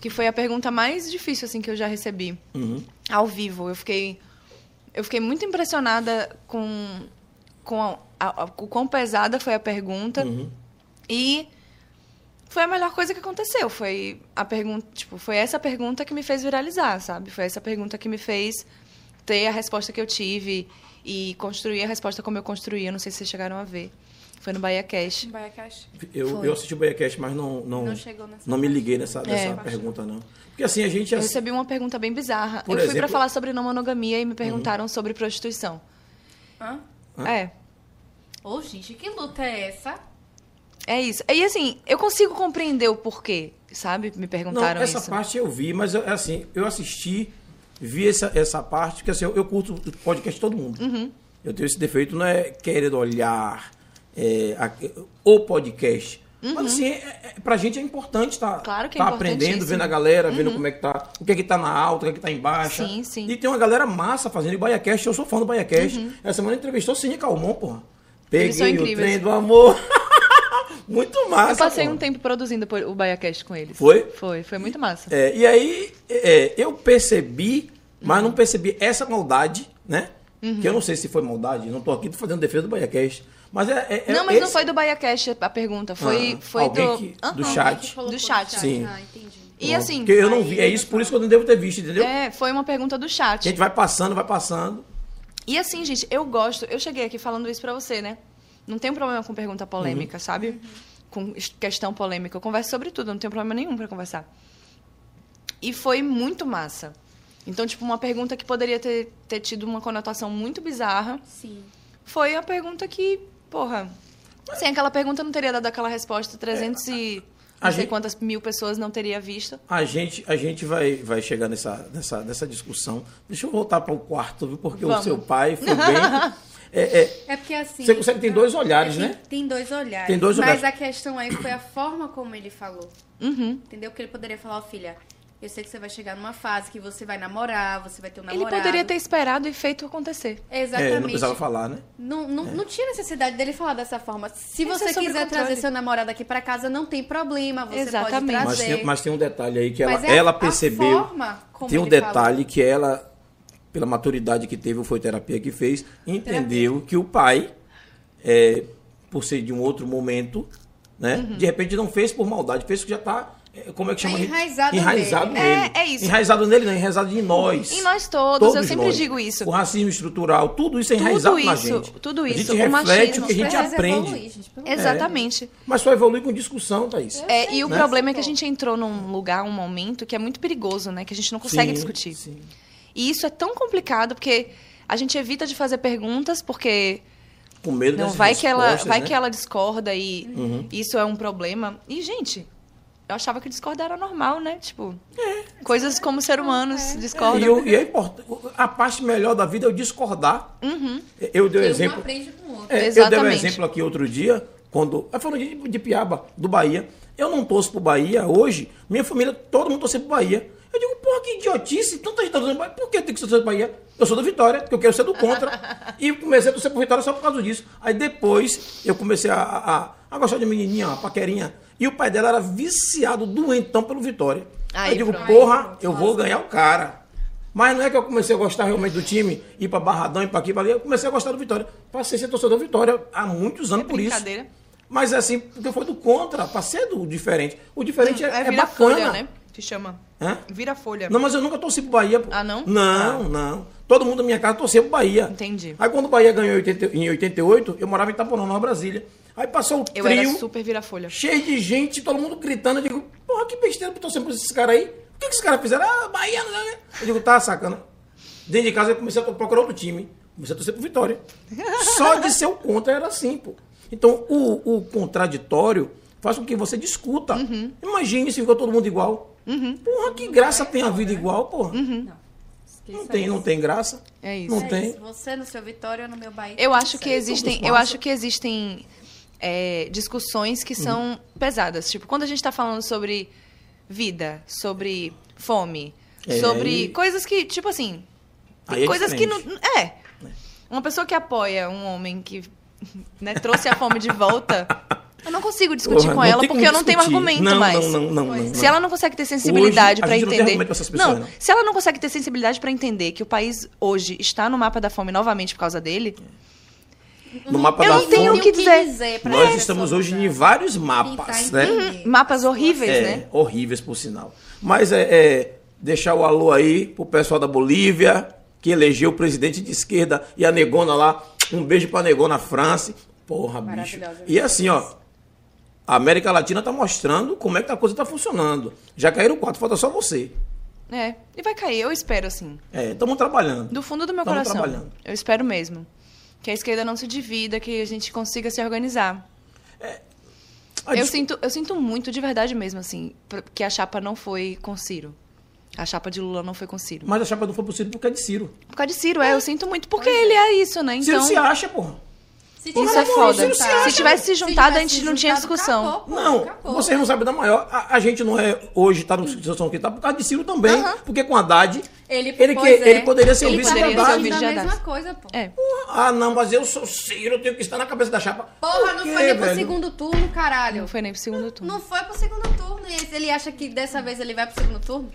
que foi a pergunta mais difícil assim que eu já recebi Uhum. ao vivo, eu fiquei eu fiquei muito impressionada com com a, a- a- o quão pesada foi a pergunta Uhum. e foi a melhor coisa que aconteceu. Foi a pergunta, tipo, foi essa pergunta que me fez viralizar, sabe? Foi essa pergunta que me fez ter a resposta que eu tive e construir a resposta como eu construí. Eu não sei se vocês chegaram a ver. Foi no Bahia Cash. Bahia Cash. Eu, Foi. eu assisti o BaiaCast, mas não, não, Não chegou nessa não me liguei nessa, nessa É. pergunta, não. Porque assim, a gente... Eu recebi uma pergunta bem bizarra. Por eu fui exemplo- pra falar sobre não monogamia e me perguntaram sobre prostituição. Hã? É. Ô, gente, que luta é essa? É isso. E assim, eu consigo compreender o porquê, sabe? Me Não, perguntaram essa isso. parte eu vi, mas eu, assim, eu assisti, vi essa, essa parte, porque assim, eu, eu curto o podcast de todo mundo. Uhum. Eu tenho esse defeito, não é querer olhar é, a- o podcast. Mas assim, é, é, pra gente é importante estar Uhum. Claro é tá aprendendo. Uhum. vendo a galera, vendo como é que tá, o que é que tá na alta, o que é que tá embaixo. Sim, sim. E tem uma galera massa fazendo. E BaiaCast, eu sou fã do BaiaCast. Essa semana entrevistou Cine Calmon, porra. Peguei o trem do amor. (laughs) Muito massa. Eu passei porra. um tempo produzindo o BaiaCast com eles. Foi? Foi, foi muito massa. É, e aí, é, eu percebi, mas não percebi essa maldade, né? Que eu não sei se foi maldade, não tô aqui fazendo defesa do BaiaCast. Mas é. é- é não, mas não esse- foi do BaiaCast a pergunta. Foi, Ah, foi do. que- Aham. do chat. Do chat. Sim. Ah, entendi. E assim, Porque eu não vi, é isso, por isso que eu não devo ter visto, entendeu? é, foi uma pergunta do A chat. gente vai passando, vai passando. E assim, gente, eu gosto. Eu cheguei aqui falando isso pra você, né? Não tenho problema com pergunta polêmica, sabe? Com es- questão polêmica. Eu converso sobre tudo, não tenho problema nenhum pra conversar. E foi muito massa. Então, tipo, uma pergunta que poderia ter, ter tido uma conotação muito bizarra Sim. foi a pergunta que, porra. Sem aquela pergunta eu não teria dado aquela resposta. 300 e. A Não sei gente- quantas mil pessoas não teria visto. A gente, a gente vai, vai chegar nessa, nessa, nessa discussão. Deixa eu voltar para o quarto, viu? Porque o Vamos. seu pai foi (laughs) bem. É, é, É porque assim. Você consegue- tem dois olhares, tem, né? Tem dois olhares. Tem dois olhares. Mas a questão aí foi a forma como ele falou. Uhum. Entendeu? Porque ele poderia falar, ó, filha, eu sei que você vai chegar numa fase que você vai namorar, você vai ter um Ele namorado. poderia ter esperado e feito acontecer. Exatamente. é, não precisava falar, né? Não, não, não tinha necessidade dele falar dessa forma. Se Isso você é sobre quiser controle. trazer seu namorado aqui pra casa, não tem problema. Você Exatamente. pode Mas trazer. tem, mas tem um detalhe aí que ela, Mas é ela a percebeu. forma como tem um ele detalhe que ela, pela maturidade que teve, ou foi terapia que fez, entendeu que o pai, é, por ser de um outro momento, né? Uhum. De repente não fez por maldade, fez que já tá. É, Como é que Tá chama? enraizado enraizado nele. nele. É, é isso. Enraizado nele, não, enraizado em nós. Em nós todos, eu sempre nós. digo isso. O racismo estrutural, tudo isso é enraizado Tudo na isso, gente. tudo A isso, gente o reflete machismo. o que a gente Precisa aprende. evoluir, gente, Exatamente. Mas só evolui com discussão, Thaís. É, e o Né? problema é que a gente entrou num lugar, um momento que é muito perigoso, né? Que a gente não consegue Sim, discutir. sim. E isso é tão complicado porque a gente evita de fazer perguntas porque Com medo não vai que ela vai né? que ela discorda e isso é um problema. E gente, eu achava que discordar era normal, né? Tipo, coisas como ser humanos discordam. E, o- e é importante. A parte melhor da vida é o discordar. Uhum. Eu dei o Um exemplo. aprende com o outro. É, eu dei um Exatamente. exemplo aqui outro dia, quando. Eu falando de, de Piaba, do Bahia. Eu não torço pro Bahia hoje. Minha família, todo mundo torce pro Bahia. Eu digo, porra, que idiotice, tanta gente tá torcendo Bahia. Por que tem que ser do Bahia? Eu sou do Vitória, porque eu quero ser do contra. (laughs) e comecei a torcer pro Vitória só por causa disso. Aí depois eu comecei a, a, a gostar de menininha, uma paquerinha. E o pai dela era viciado, doentão pelo Vitória. Aí eu digo, pronto. porra, eu vou ganhar o cara. Mas não é que eu comecei a gostar realmente do time, ir pra Barradão, ir pra aqui, pra ali. Eu comecei a gostar do Vitória. Passei a ser torcedor do Vitória há muitos anos por isso. Mas assim, porque foi do contra, passei do diferente. O diferente é, É, é vira bacana. folha, né? Que chama. Hã? Vira folha. Não, mas eu nunca torci pro Bahia. pô. Ah, não? Não, não. Todo mundo da minha casa torcia pro Bahia. Entendi. Aí quando o Bahia ganhou em 80 em 88, eu morava em Itaporã, Nova Brasília. Aí passou o Eu trio, era super vira folha. cheio de gente, todo mundo gritando. Eu digo, porra, que besteira pra torcer por esses caras aí. O que, que esses caras fizeram? Ah, Bahia, não, né? Eu digo, tá sacana. Dentro de casa eu comecei a procurar outro time. Comecei a torcer pro Vitória. Só de ser o contra era assim, pô. Então, o, o contraditório faz com que você discuta. Uhum. Imagine se ficou todo mundo igual. Porra, que graça tem a vida igual, porra. Não tem, não tem graça. Uhum. É isso. Não É tem. isso. Você no seu Vitória, eu no meu Bahia. Eu acho que existem, eu acho que existem é, discussões que são pesadas. Tipo, quando a gente está falando sobre vida, sobre fome, É, sobre aí- coisas que, tipo assim, é coisas que não. diferente. É. Uma pessoa que apoia um homem que né, trouxe a fome de volta, (laughs) eu não consigo discutir Porra, com não ela porque eu não tenho discutir. argumento não, mais. Não, não, não, não, Se ela não consegue ter sensibilidade para não entender. essas pessoas, não. se ela não consegue ter sensibilidade para entender que o país hoje está no mapa da fome novamente por causa dele, No mapa Eu da não tenho o que dizer. pra nós estamos hoje em vários mapas, né? entender. mapas horríveis, É, né? horríveis, por sinal. Mas é, é, deixar o alô aí pro pessoal da Bolívia, que elegeu o presidente de esquerda e a Negona lá. Um beijo pra Negona França. Porra, bicho. E assim, ó. A América Latina tá mostrando como é que a coisa tá funcionando. Já caíram quatro, falta só você. É, e vai cair, eu espero, assim. É, estamos trabalhando. Do fundo do meu Tamo coração. trabalhando. Eu espero mesmo. Que a esquerda não se divida, que a gente consiga se organizar. Ah, eu, desculpa. sinto, eu sinto muito, de verdade mesmo, assim, que a chapa não foi com Ciro. A chapa de Lula não foi com Ciro. Mas a chapa não foi possível porque é de Ciro. Por causa de Ciro, é, eu sinto muito, porque ele é isso, né? Ciro Então, se acha, porra. Se isso é tivesse foda. juntado- se tivesse se juntado, a gente não tinha discussão. acabou, pô, Não, acabou. vocês não sabem da maior. A, a gente não é hoje, tá na situação que tá, por causa de Ciro também. Porque com Haddad, Ele, ele, que, é. ele poderia ser o Ele vice poderia da ser o Haddad. vice de a Haddad. mesma coisa, pô. É. Ah, não, mas eu sou Ciro, eu tenho que estar na cabeça da chapa. Porra, Por não quê, foi nem pro velho? segundo turno, caralho. Não foi nem pro segundo turno. Não foi pro segundo turno. E ele acha que dessa vez ele vai pro segundo turno?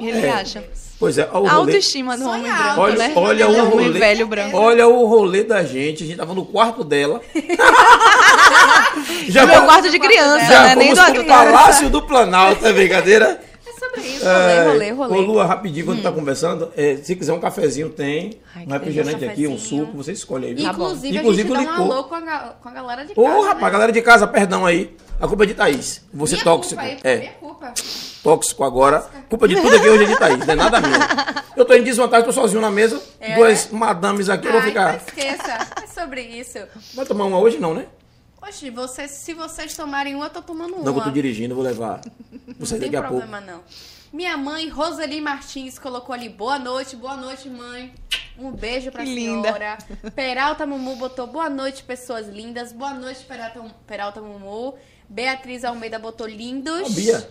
Ele É. acha. Pois é, olha o A rolê. autoestima do homem branco, Olha, né? olha Do o homem rolê. velho branco. Olha o rolê da gente. A gente tava no quarto dela. (laughs) No meu quarto de criança, já né? Nem do adulto. Palácio do Planalto, é brincadeira? É isso. Rolê, É, rolê, rolê. Ô, Lua, rapidinho, quando tá conversando, é, se quiser um cafezinho, tem. Ai, um que refrigerante delícia. aqui, um suco, você escolhe aí. viu? Tá bom. Inclusive, Inclusive, a gente dá um alô com a, com a galera de Ô, casa, rapaz, né? galera de casa, perdão aí. A culpa é de Thaís. Você Minha tóxico. Culpa, é, Minha culpa. tóxico agora. Culpa de tudo aqui hoje é de Thaís, não é nada minha. Eu tô em desvantagem, tô sozinho na mesa. É. Duas madames aqui, eu vou Ai, ficar. não esqueça. É sobre isso. Vai tomar uma hoje não, né? Oxe, vocês, se vocês tomarem uma, eu tô tomando uma. Não, que eu tô dirigindo, vou levar. (laughs) Sair Não tem daqui a pouco. problema, não. Minha mãe, Roseli Martins, colocou ali, boa noite, boa noite, mãe. Um beijo pra Que linda. senhora. Peralta Mumu botou boa noite, pessoas lindas. Boa noite, Peralta, Peralta Mumu. Beatriz Almeida botou lindos. Ô, Bia.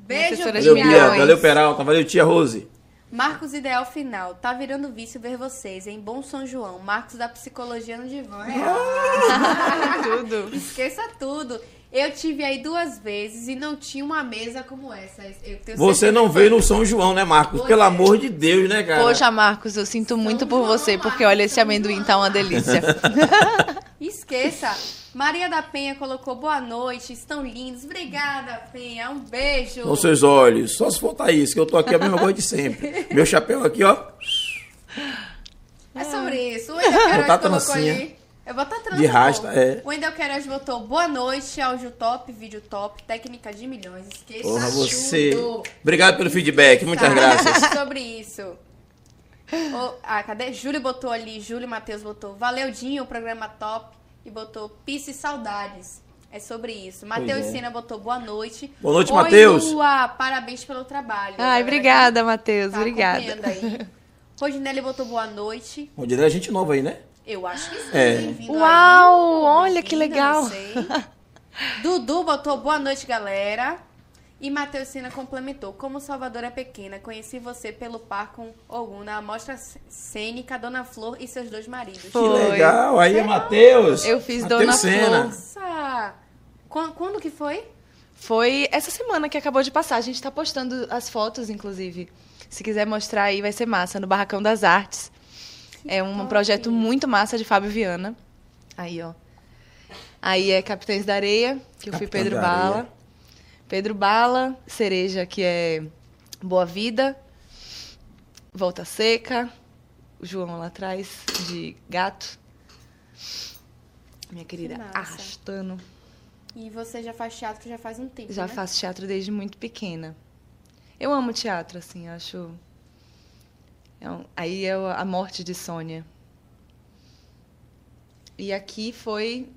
Beijo, Professora Valeu, de Bia. Bia. milhões. Valeu, Peralta. Valeu, tia Rose. Marcos Ideal Final. Tá virando vício ver vocês, em Bom São João. Marcos da Psicologia no Divã. (laughs) Tudo. Esqueça tudo. Eu tive aí duas vezes e não tinha uma mesa como essa. Eu tenho Você não que veio no São João, né, Marcos? Pois Pelo é. amor de Deus, né, cara? Poxa, Marcos, eu sinto muito por você, porque olha, esse amendoim tá uma delícia. (laughs) Esqueça. Maria da Penha colocou boa noite, estão lindos. Obrigada, Penha. Um beijo. Com seus olhos. Só se for Thaís, que eu tô aqui a mesma coisa de sempre. (laughs) Meu chapéu aqui, ó. É sobre isso. O Wendel Queiroz Botar colocou trancinha. ali. Eu vou estar De rasta, é. O Wendel Queiroz botou boa noite, áudio top, vídeo top, técnica de milhões. Esqueça Porra, você. tudo. Obrigado pelo feedback, muitas Tá. graças. (laughs) Sobre isso. Ô, ah, cadê? Júlio botou ali, Júlio Matheus botou Valeu, Dinho, o programa top. E botou Pisse Saudades. É sobre isso. Matheus é. Sena botou boa noite. Boa noite, Oi, Matheus. Parabéns pelo trabalho. Ai, Galera obrigada, Matheus, tá obrigada. (laughs) Rodinelli botou boa noite. Diné é gente nova aí, né? Eu acho que sim. É. Uau, aí. olha que legal. Dudu botou boa noite, galera. E Matheus Sina complementou: Como Salvador é pequena, conheci você pelo par com Ogum na amostra cênica Dona Flor e seus dois maridos. Que Foi. legal. Aí é Matheus. Eu fiz Matheus Dona Sena. Nossa! Quando, quando que foi? Foi essa semana que acabou de passar. A gente tá postando as fotos, inclusive. Se quiser mostrar aí, vai ser massa, no Barracão das Artes. É um top. projeto muito massa de Fábio Viana. Aí, ó. Aí é Capitães da Areia, que eu fui Capitães Pedro. Bala. Pedro Bala, Cereja, que é Boa Vida. Volta Seca. O João lá atrás, de Gato. Minha querida massa. Arrastando. E você já faz teatro já faz um tempo. Já né? faço teatro desde muito pequena. Eu amo teatro, assim, acho. é um- Aí é a morte de Sônia. E aqui foi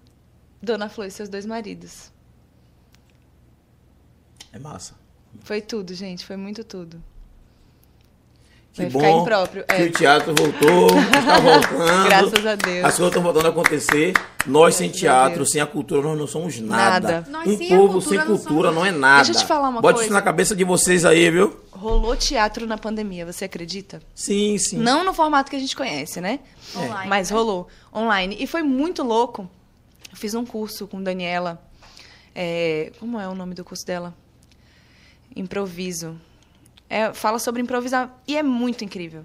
Dona Flor e seus dois maridos. É massa. Foi tudo, gente, foi muito tudo. Que Vai bom ficar impróprio. que É. o teatro voltou, está (laughs) voltando. Graças a Deus. As coisas estão voltando a acontecer. Nós sem Graças a teatro, sem a cultura, nós não somos nada. Nada. Nós um sem povo cultura sem não cultura somos- não é nada. Deixa eu te falar uma Bote coisa. isso na cabeça de vocês aí, viu? Rolou teatro na pandemia, você acredita? Sim, sim. Não no formato que a gente conhece, né? Online, Mas né? rolou online. E foi muito louco. Eu fiz um curso com Daniela. é, como é o nome do curso dela? Improviso. É, fala sobre improvisar. E é muito incrível.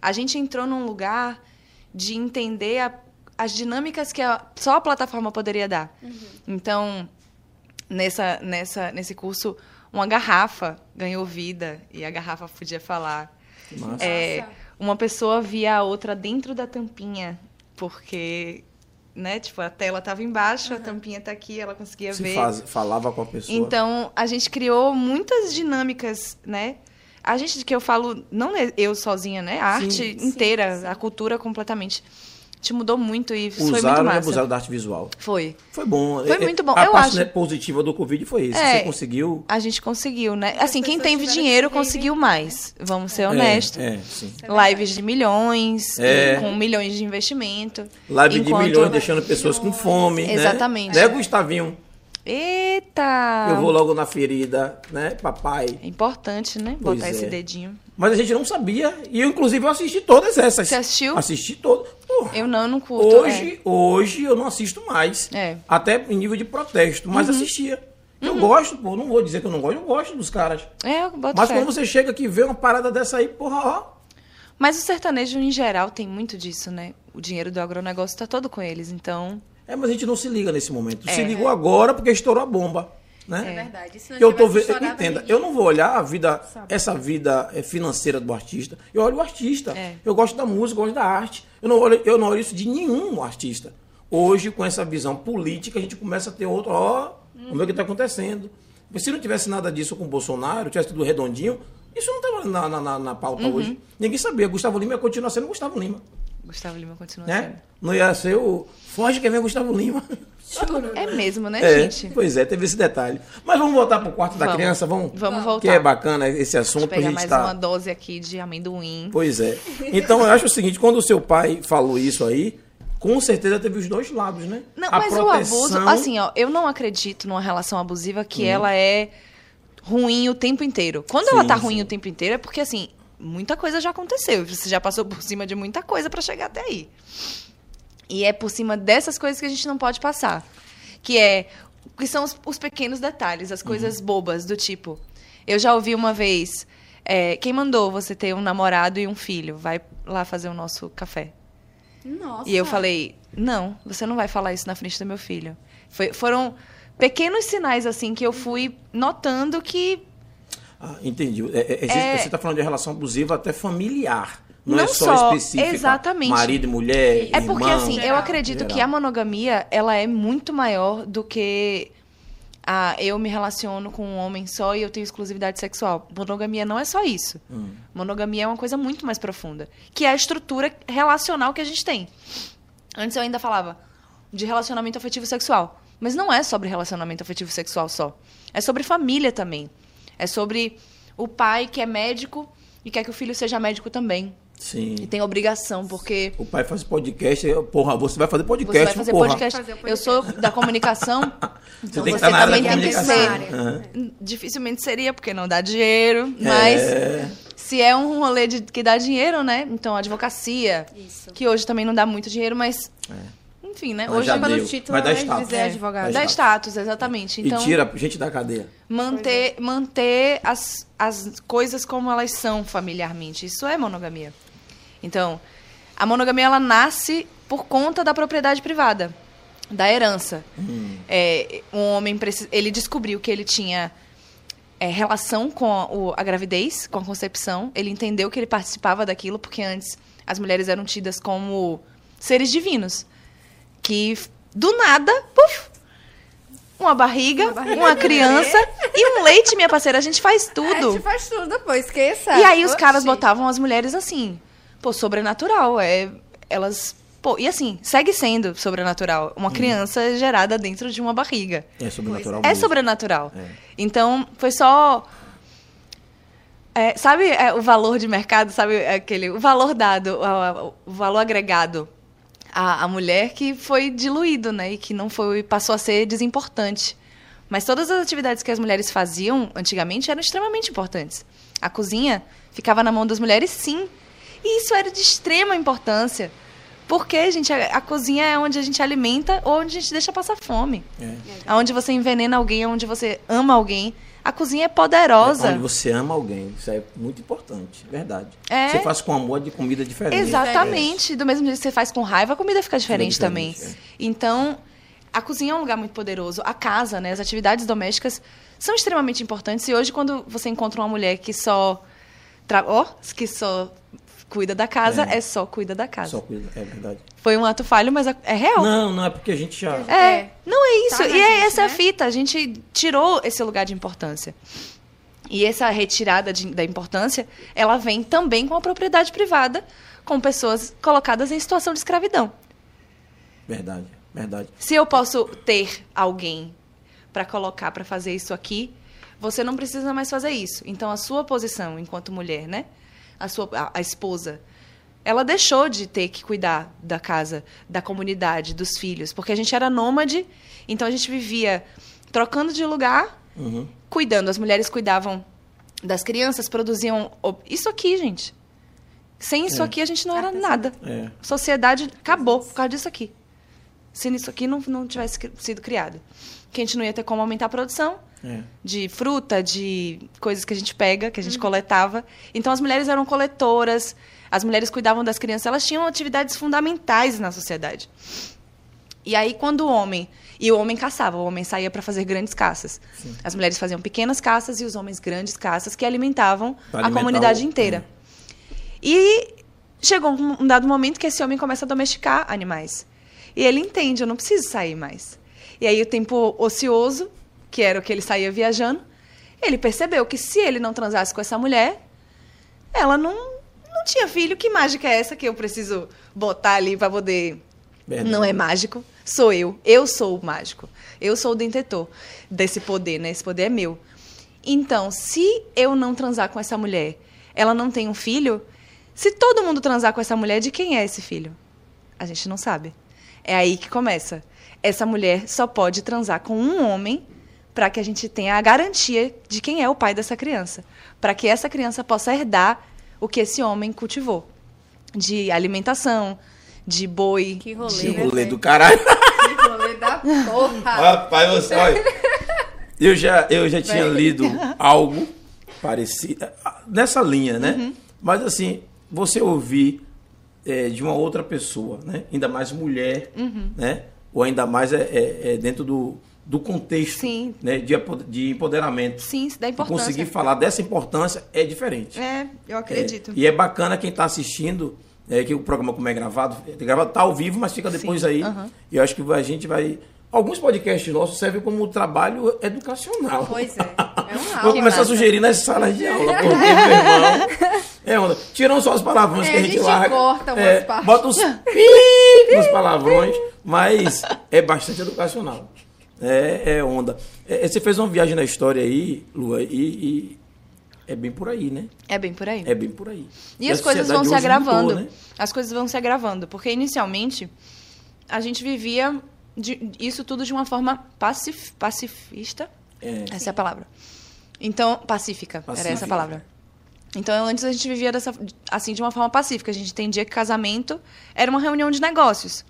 A gente entrou num lugar de entender a- as dinâmicas que a- só a plataforma poderia dar. Então, nessa, nessa, nesse curso, uma garrafa ganhou vida e a garrafa podia falar. Que massa. É, Nossa. uma pessoa via a outra dentro da tampinha, porque, né, tipo, a tela estava embaixo, a tampinha tá aqui, ela conseguia Se ver. faz- falava com a pessoa. Então, a gente criou muitas dinâmicas, né? A gente, que eu falo, não é eu sozinha, né? A arte Sim. inteira, a cultura completamente. Te mudou muito e isso foi muito usaram e massa. abusaram da arte visual. Foi. Foi bom. Foi É, muito bom. A Eu parte acho- né, positiva do Covid foi isso. É. Você conseguiu. A gente conseguiu, né? as Assim, quem teve dinheiro conseguiu mais. Vamos ser honestos. É, é, sim. É verdade. Lives de milhões, É. com milhões de investimento. Live Enquanto- de milhões deixando pessoas com fome. né? Exatamente. Né, Gustavinho? Eita! Eu vou logo na ferida, né, papai? É importante, né? Pois Botar esse é. dedinho. Mas a gente não sabia. E eu, inclusive, eu assisti todas essas. Você assistiu? Assisti todas. Eu não, eu não curto. Hoje, hoje eu não assisto mais. É. Uhum. Até em nível de protesto, mas assistia. Eu gosto, pô, não vou dizer que eu não gosto, eu gosto dos caras. É, é eu boto Mas fé. quando você chega aqui e vê uma parada dessa aí, porra, ó. Mas o sertanejo, em geral, tem muito disso, né? O dinheiro do agronegócio tá todo com eles, então... É, mas a gente não se liga nesse momento. Se É. ligou agora porque estourou a bomba. É Né? verdade. Se não Eu tô entenda, eu não vou olhar a vida, essa vida eh, financeira do artista. Eu olho o artista. É. Eu gosto da música, eu gosto da arte. Eu não olho, eu não olho isso de nenhum artista. Hoje, com essa visão política, a gente começa a ter outro, ó, vamos ver o que está acontecendo. Se não tivesse nada disso com o Bolsonaro, tivesse tudo redondinho, isso não estava na, na, na- pauta Uhum. hoje. Ninguém sabia. Gustavo Lima ia continuar sendo Gustavo Lima. Gustavo Lima continua Né? sendo. Não ia ser o Foge que vem Gustavo Lima. É mesmo, né, (laughs) É, gente? pois é, teve esse detalhe. Mas vamos voltar pro quarto da Vamos. criança, vamos? Vamos voltar. Que é bacana esse assunto pegar gente mais tá... uma dose aqui de amendoim. Pois é. Então eu acho o seguinte, quando o seu pai falou isso aí, com certeza teve os dois lados, né? Não, A mas o proteção- abuso, assim, ó, eu não acredito numa relação abusiva que ela é ruim o tempo inteiro. Quando ela Sim, tá sim. ruim o tempo inteiro é porque, assim, muita coisa já aconteceu. Você já passou por cima de muita coisa pra chegar até aí. E é por cima dessas coisas que a gente não pode passar. Que é. Que são os, os pequenos detalhes, as coisas Uhum. bobas, do tipo. Eu já ouvi uma vez. é, quem mandou você ter um namorado e um filho? Vai lá fazer o nosso café. Nossa. E eu falei, não, você não vai falar isso na frente do meu filho. Foi- foram pequenos sinais, assim, que eu fui notando que Ah, entendi. É, é, existe- É- Você está falando de relação abusiva até familiar. Não, é Não só, só, específica. exatamente. Marido e mulher, É porque, irmão. assim, eu geral. acredito que Geral. a monogamia, ela é muito maior do que a eu me relaciono com um homem só e eu tenho exclusividade sexual. Monogamia não é só isso. Hum. Monogamia é uma coisa muito mais profunda, que é a estrutura relacional que a gente tem. Antes eu ainda falava de relacionamento afetivo sexual, mas não é sobre relacionamento afetivo sexual só. É sobre família também. É sobre o pai que é médico e quer que o filho seja médico também. Sim. E tem obrigação, porque O pai faz podcast, eu, porra, você vai fazer você podcast, vai fazer porra. podcast. Fazer o Eu sou da comunicação, (laughs) então tem que você estar na área também da tem que comunicação. ser. Aham. Dificilmente seria, porque não dá dinheiro, mas É. se é um rolê de, que dá dinheiro, né? Então, advocacia, Isso. que hoje também não dá muito dinheiro, mas. Enfim, né? Mas hoje já é deu. no título Vai dar é status. dizer É. advogado. dá status, exatamente. Então, E tira gente da cadeia. manter, manter as, as coisas como elas são familiarmente. Isso é monogamia. Então, a monogamia ela nasce por conta da propriedade privada, da herança. É, um homem ele descobriu que ele tinha é, relação com a, o- a gravidez, com a concepção. Ele entendeu que ele participava daquilo porque antes as mulheres eram tidas como seres divinos, que do nada, puf, uma barriga, uma, criança e um leite, minha parceira. A gente faz A tudo. gente faz tudo depois, esqueça. E aí os Oxi. caras botavam as mulheres assim, pô, sobrenatural, é, elas, pô, e assim, segue sendo sobrenatural, uma criança gerada dentro de uma barriga. É sobrenatural É mesmo. sobrenatural. É. Então, foi só é, sabe é, o valor de mercado, sabe aquele o valor dado, a- o valor agregado à, à mulher que foi diluído, né, e que não foi passou a ser desimportante. Mas todas as atividades que as mulheres faziam antigamente eram extremamente importantes. A cozinha ficava na mão das mulheres, sim. E isso era de extrema importância. Porque, gente, a, a cozinha é onde a gente alimenta ou onde a gente deixa passar fome. É. Onde você envenena alguém, onde você ama alguém. A cozinha é poderosa. Onde você ama alguém. Isso é muito importante. Verdade. É. Você faz com amor de comida diferente. Exatamente. Do mesmo jeito que você faz com raiva, a comida fica diferente, Fica também. diferente, Então, a cozinha é um lugar muito poderoso. A casa, né, as atividades domésticas são extremamente importantes. E hoje, quando você encontra uma mulher que só. Tra... ó, que só cuida da casa, é, É. só cuida da É. casa. Só cuida. É verdade. Foi um ato falho, mas é real. Não, não é porque a gente já. É, É. não é isso. Tá e é, gente, essa é a né? fita. A gente tirou esse lugar de importância. E essa retirada de- da importância, ela vem também com a propriedade privada, com pessoas colocadas em situação de escravidão. Verdade. Verdade. Se eu posso ter alguém para colocar para fazer isso aqui, você não precisa mais fazer isso. Então a sua posição enquanto mulher, né? A sua a, a esposa, ela deixou de ter que cuidar da casa, da comunidade, dos filhos, porque a gente era nômade, então a gente vivia trocando de lugar, Uhum. cuidando. As mulheres cuidavam das crianças, produziam o- isso aqui, gente. Sem isso É. aqui a gente não era nada. É. Sociedade acabou por causa disso aqui. Se isso aqui não, não tivesse sido criado. Que a gente não ia ter como aumentar a produção É. de fruta, de coisas que a gente pega, que a gente coletava. Então as mulheres eram coletoras, as mulheres cuidavam das crianças, elas tinham atividades fundamentais na sociedade. E aí quando o homem e o homem caçava, o homem saía para fazer grandes caças. As mulheres faziam pequenas caças e os homens grandes caças que alimentavam a comunidade o- inteira. E chegou um um dado momento que esse homem começa a domesticar animais. E ele entende, eu não preciso sair mais. E aí o tempo ocioso, que era o que ele saía viajando, ele percebeu que se ele não transasse com essa mulher, ela não, não tinha filho. Que mágica é essa que eu preciso botar ali para poder Verdade. não é mágico, sou eu. Eu sou o mágico. Eu sou o detentor desse poder, né? Esse poder é meu. Então, se eu não transar com essa mulher, ela não tem um filho, se todo mundo transar com essa mulher, de quem é esse filho? A gente não sabe. É aí que começa. Essa mulher só pode transar com um homem para que a gente tenha a garantia de quem é o pai dessa criança, para que essa criança possa herdar o que esse homem cultivou de alimentação, de boi, Que rolê, Que né, rolê do caralho. Que rolê da porra. Rapaz, você olha. Eu já, eu já tinha lido algo parecido, nessa linha, né? Uhum. Mas assim, você ouvir é, de uma outra pessoa, né? Ainda mais mulher, Uhum. né? Ou ainda mais é, é- é dentro do, do contexto Sim. Né? De, de empoderamento. Sim, isso dá E importância. Conseguir falar dessa importância é diferente. É, eu acredito. É, e é bacana quem está assistindo, é, que o programa como é gravado, é gravado tá ao vivo, mas fica depois Sim, aí. aham. E eu acho que a gente vai. Alguns podcasts nossos servem como trabalho educacional. Pois é. É um (laughs) Vou aula. começar a massa. sugerir nas salas de aula, (laughs) porque, meu irmão. É onda. Tiram só os palavrões É, que a a gente gente larga. corta umas é, partes. Bota os pi nos palavrões, mas é bastante educacional. É, é onda. É, você fez uma viagem na história aí, Lua, e, e É bem por aí, né? É bem por aí. É bem por aí. E as a coisas vão se hoje mudou, agravando. né? As coisas vão se agravando. Porque inicialmente a gente vivia de- isso tudo de uma forma pacif- pacifista. É. Essa é a palavra. Então, pacífica, era Pacífica. essa a palavra. Então, antes a gente vivia dessa, assim, de uma forma pacífica. A gente entendia que casamento era uma reunião de negócios.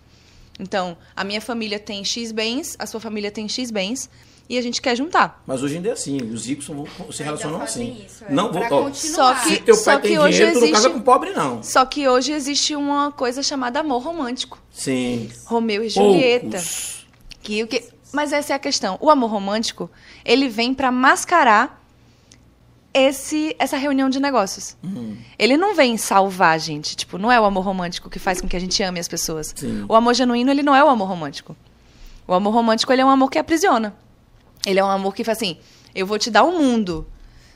Então, a minha família tem X bens, a sua família tem X bens, e a gente quer juntar. Mas hoje ainda é assim, os ricos vão- se relacionam assim. isso, é. não vou, ó. Só que- se teu pai só tem que hoje dinheiro, tu não casa existe- com pobre, não. Só que hoje existe uma coisa chamada amor romântico. Sim. Romeu e Julieta. Poucos. Que, o que... Mas essa é a questão. O amor romântico, ele vem para mascarar esse, essa reunião de negócios. Uhum. Ele não vem salvar a gente. Tipo, não é o amor romântico que faz com que a gente ame as pessoas. Sim. O amor genuíno, ele não é o amor romântico. O amor romântico, ele é um amor que aprisiona. Ele é um amor que faz assim, eu vou te dar um mundo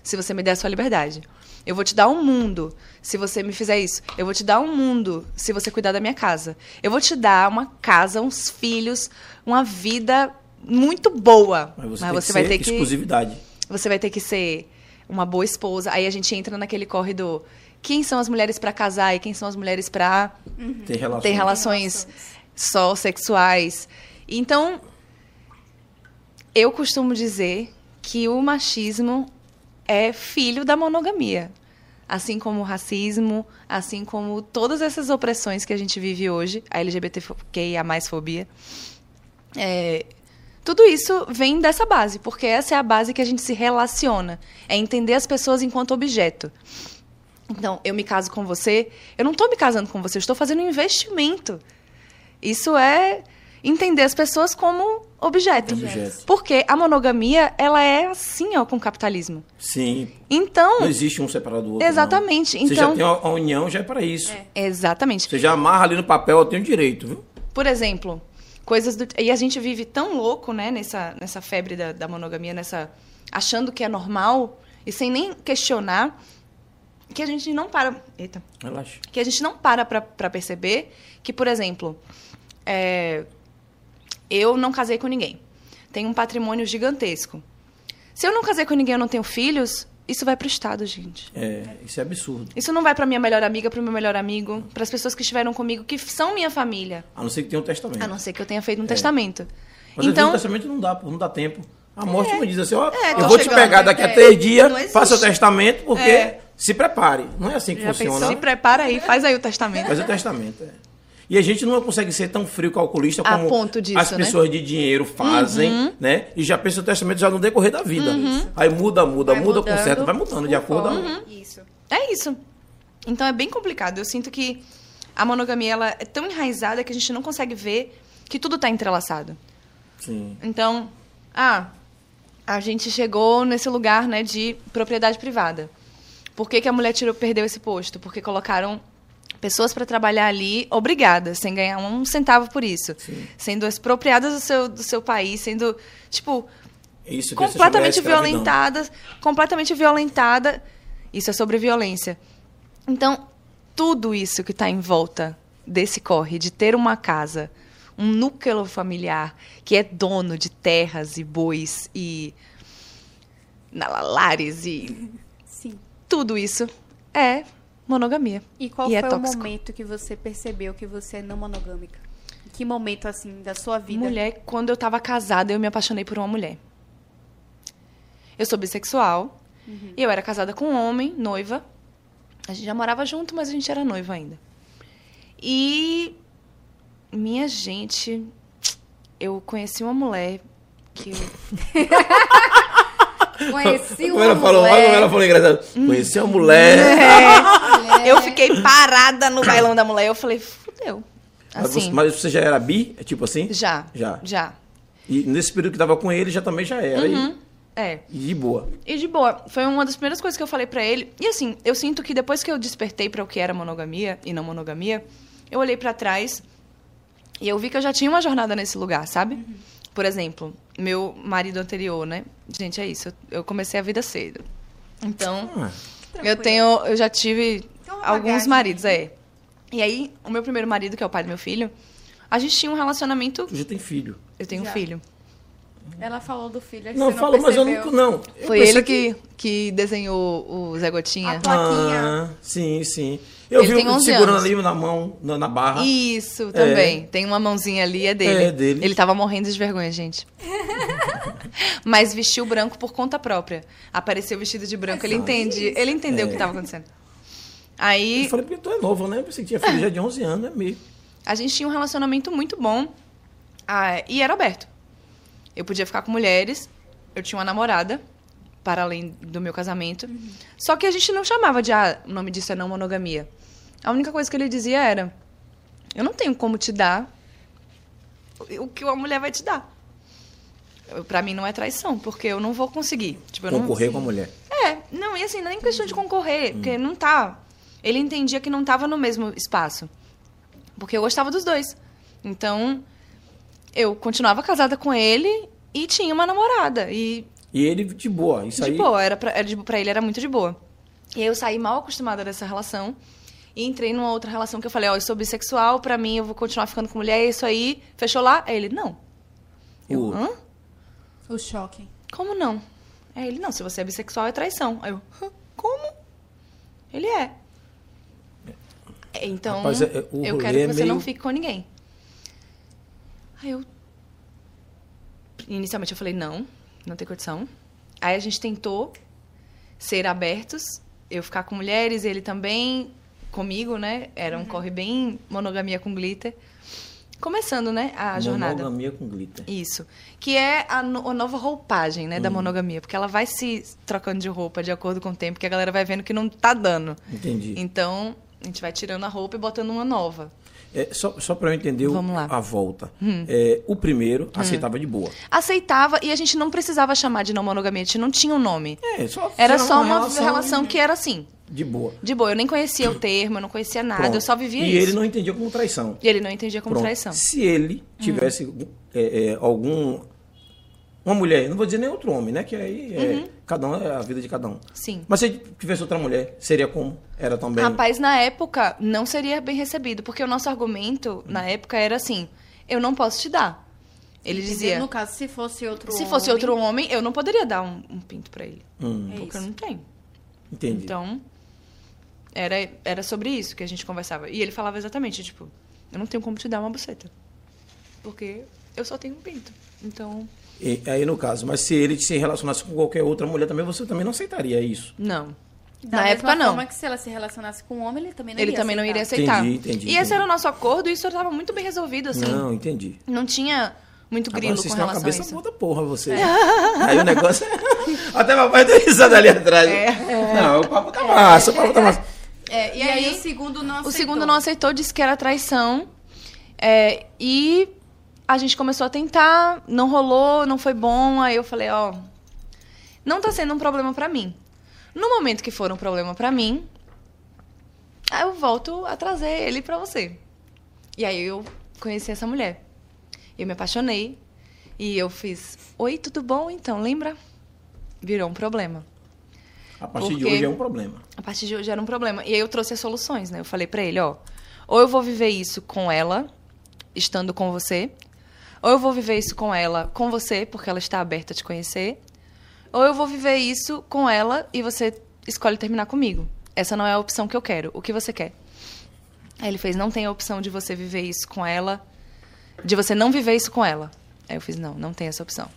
se você me der a sua liberdade. Eu vou te dar um mundo se você me fizer isso. Eu vou te dar um mundo se você cuidar da minha casa. Eu vou te dar uma casa, uns filhos, uma vida muito boa. Mas você, tem que ser exclusividade. você vai ter que ser uma boa esposa. Aí a gente entra naquele corredor. Quem são as mulheres para casar e quem são as mulheres para Ter relações. ter relações só sexuais. Então, eu costumo dizer que o machismo é filho da monogamia. Assim como o racismo, assim como todas essas opressões que a gente vive hoje, a LGBTQIA mais fobia. É, tudo isso vem dessa base, porque essa é a base que a gente se relaciona. É entender as pessoas enquanto objeto. Então, eu me caso com você, eu não estou me casando com você, eu estou fazendo um investimento. Isso é entender as pessoas como objeto. Objeto. Porque a monogamia, ela é assim, ó, com o capitalismo. Sim. Então, Não existe um separado do outro. Exatamente, Não. Você então- já tem a, união, já é para isso. exatamente. Você já amarra ali no papel, eu tenho direito, viu? Por exemplo, coisas do. E a gente vive tão louco, né, nessa, nessa febre da, da monogamia, nessa. achando que é normal e sem nem questionar, que a gente não para. Eita. Relaxa. Que a gente não para pra, pra perceber que, por exemplo, é, eu não casei com ninguém. Tenho um patrimônio gigantesco. Se eu não casei com ninguém, eu não tenho filhos, isso vai pro Estado, gente. É, isso é absurdo. Isso não vai pra minha melhor amiga, pro meu melhor amigo, pras pessoas que estiveram comigo, que são minha família. A não ser que tenha um testamento. A não ser que eu tenha feito um testamento. Mas então, o testamento não dá, não dá tempo. A morte não diz assim, ó, É, eu vou te chegando. pegar daqui a É, três dias, faça o testamento, porque É. se prepare. Não é assim que já funciona. pensou? Se prepara aí, faz aí o testamento. Faz o testamento, é. E a gente não consegue ser tão frio calculista A como ponto disso, as né? Uhum. pessoas de dinheiro fazem, né? E já pensa o testamento já no decorrer da vida. Aí muda, muda, Vai muda, mudando conserta, vai mudando de acordo. conforme Isso. É isso. Então é bem complicado. Eu sinto que a monogamia ela é tão enraizada que a gente não consegue ver que tudo está entrelaçado. Sim. Então, ah, a gente chegou nesse lugar, né, de propriedade privada. Por que, que a mulher tirou, perdeu esse posto? Porque colocaram pessoas para trabalhar ali obrigadas, sem ganhar um centavo por isso. Sendo expropriadas do seu, do seu país, sendo, tipo, Isso completamente escravidão. violentada, completamente violentada. Isso é sobre violência. Então, tudo isso que está em volta desse corre, de ter uma casa, um núcleo familiar que é dono de terras e bois e nalalares e Sim. tudo isso é monogamia. E qual E é foi o tóxico. momento que você percebeu que você é não monogâmica? Que momento, assim, da sua vida? Mulher, quando eu tava casada, eu me apaixonei por uma mulher. Eu sou bissexual. E eu era casada com um homem, noiva. A gente já morava junto, mas a gente era noiva ainda. E minha gente, eu conheci uma mulher que eu (laughs) Conheci uma ela falou, olha como mulher. ela falou engraçado. Conheci uma mulher. É. (laughs) Eu fiquei parada no bailão da mulher. Eu falei, fudeu. Mas você- Assim, Mas você já era bi? É tipo assim? já. Já. Já. E nesse período que tava com ele, já também já era. E- É. E, de boa. E de boa, foi uma das primeiras coisas que eu falei pra ele. E assim, eu sinto que depois que eu despertei pra o que era monogamia e não monogamia, eu olhei pra trás e eu vi que eu já tinha uma jornada nesse lugar, sabe? Por exemplo, meu marido anterior, né? Gente, é isso. Eu comecei a vida cedo. Então, Ah, eu tenho, eu já tive uma alguns bagagem. maridos, é. E aí, o meu primeiro marido, que é o pai do meu filho, a gente tinha um relacionamento. tu já tem filho. Eu tenho um Já. filho. Ela falou do filho, Não, que você falou, mas eu percebeu. não. não. Eu Foi ele que, que desenhou o Zé Gotinha. A plaquinha. Ah, sim, sim. Eu Ele vi 11 segurando anos. ali na mão, na, na barra. Isso, também. Tem uma mãozinha ali, é dele. É, dele. Ele tava morrendo de vergonha, gente. (laughs) Mas vestiu branco por conta própria. Apareceu vestido de branco, ele entende. Ele entendeu o que tava acontecendo. Aí Eu falei, porque tu é novo, né? Eu pensei que tinha filho já de 11 anos, é meio. a gente tinha um relacionamento muito bom ah, e era aberto. Eu podia ficar com mulheres, eu tinha uma namorada, para além do meu casamento. Só que a gente não chamava de, ah, o nome disso é não monogamia. A única coisa que ele dizia era, eu não tenho como te dar o que uma mulher vai te dar. Pra mim não é traição, porque eu não vou conseguir. Tipo, eu não- Concorrer com a mulher. é, não, e assim, não é nem questão de concorrer, porque não tá. Ele entendia que não tava no mesmo espaço. Porque eu gostava dos dois. Então, eu continuava casada com ele e tinha uma namorada. E E ele de boa. Isso de aí. boa, era pra, era de, pra ele era muito de boa. E aí eu saí mal acostumada dessa relação e entrei numa outra relação que eu falei, ó, eu sou bissexual, pra mim eu vou continuar ficando com mulher, é isso aí. Fechou lá? Aí ele, não. Eu, O- hã? O choque. Como não? Aí ele, não, se você é bissexual é traição. Aí eu, "Hã? como? Ele é. É, Então, Rapaz, é- é- eu quero que é você não meio- fique com ninguém. Aí eu. Inicialmente eu falei, não, não tem condição. Aí a gente tentou ser abertos, eu ficar com mulheres, ele também comigo, né? Era um corre bem monogamia com glitter. Começando, né, a jornada. Monogamia com glitter. Isso. Que é a, no- a nova roupagem, né, da monogamia. Porque ela vai se trocando de roupa de acordo com o tempo, que a galera vai vendo que não tá dando. Entendi. Então, a gente vai tirando a roupa e botando uma nova. É, só só para eu entender o- Vamos lá. Hum. a volta. É, o primeiro aceitava de boa. Aceitava e a gente não precisava chamar de não monogamia, a gente não tinha um nome. É, só Era era só uma relação, que era assim. De boa. De boa, eu nem conhecia o termo, eu não conhecia nada, Pronto. eu só vivia e isso. ele não entendia como traição. E ele não entendia como Pronto. traição. Se ele tivesse Hum. é, é, algum. Uma mulher, não vou dizer nem outro homem, né? Que aí é, Uhum. cada um é a vida de cada um. Sim. Mas se ele tivesse outra mulher, seria como? Era também. Rapaz, na época, não seria bem recebido, porque o nosso argumento, na época, era assim: eu não posso te dar. Ele dizia: No caso, se fosse outro se homem, fosse outro homem, eu não poderia dar um, um pinto pra ele. Hum, É Porque eu isso. não tenho. entendi. Então, era, era sobre isso que a gente conversava. E ele falava exatamente: tipo, eu não tenho como te dar uma buceta. Porque eu só tenho um pinto. Então, E, aí no caso, mas se ele se relacionasse com qualquer outra mulher também, você também não aceitaria isso. não. Da na mesma época, não. forma que se ela se relacionasse com um homem, ele também não Ele iria também não iria aceitar. aceitar. Entendi, entendi, E esse entendi. era o nosso acordo e isso estava muito bem resolvido, assim. Não, Não, entendi. tinha muito grilo Agora vocês com relação a cabeça isso. da porra, você. (laughs) Aí o negócio. (laughs) Até papai deu risada ali atrás. É. Não, o papo tá massa, o papo tá massa. É, e, aí, o segundo não O aceitou. segundo não aceitou, disse que era traição. É, e a gente começou a tentar, não rolou, não foi bom. Aí eu falei, ó, não tá sendo um problema pra mim. No momento que for um problema pra mim, aí eu volto a trazer ele pra você. E aí eu conheci essa mulher. Eu me apaixonei e eu fiz, oi, tudo bom? Então, lembra? Virou um problema. A partir de hoje é um problema. A partir de hoje era um problema. E aí eu trouxe as soluções, né? Eu falei pra ele, ó, ou eu vou viver isso com ela, estando com você, ou eu vou viver isso com ela, com você, porque ela está aberta a te conhecer, ou eu vou viver isso com ela e você escolhe terminar comigo. Essa não é a opção que eu quero. O que você quer? Aí ele fez, não tem a opção de você viver isso com ela, de você não viver isso com ela. Aí eu fiz, não, não tem essa opção.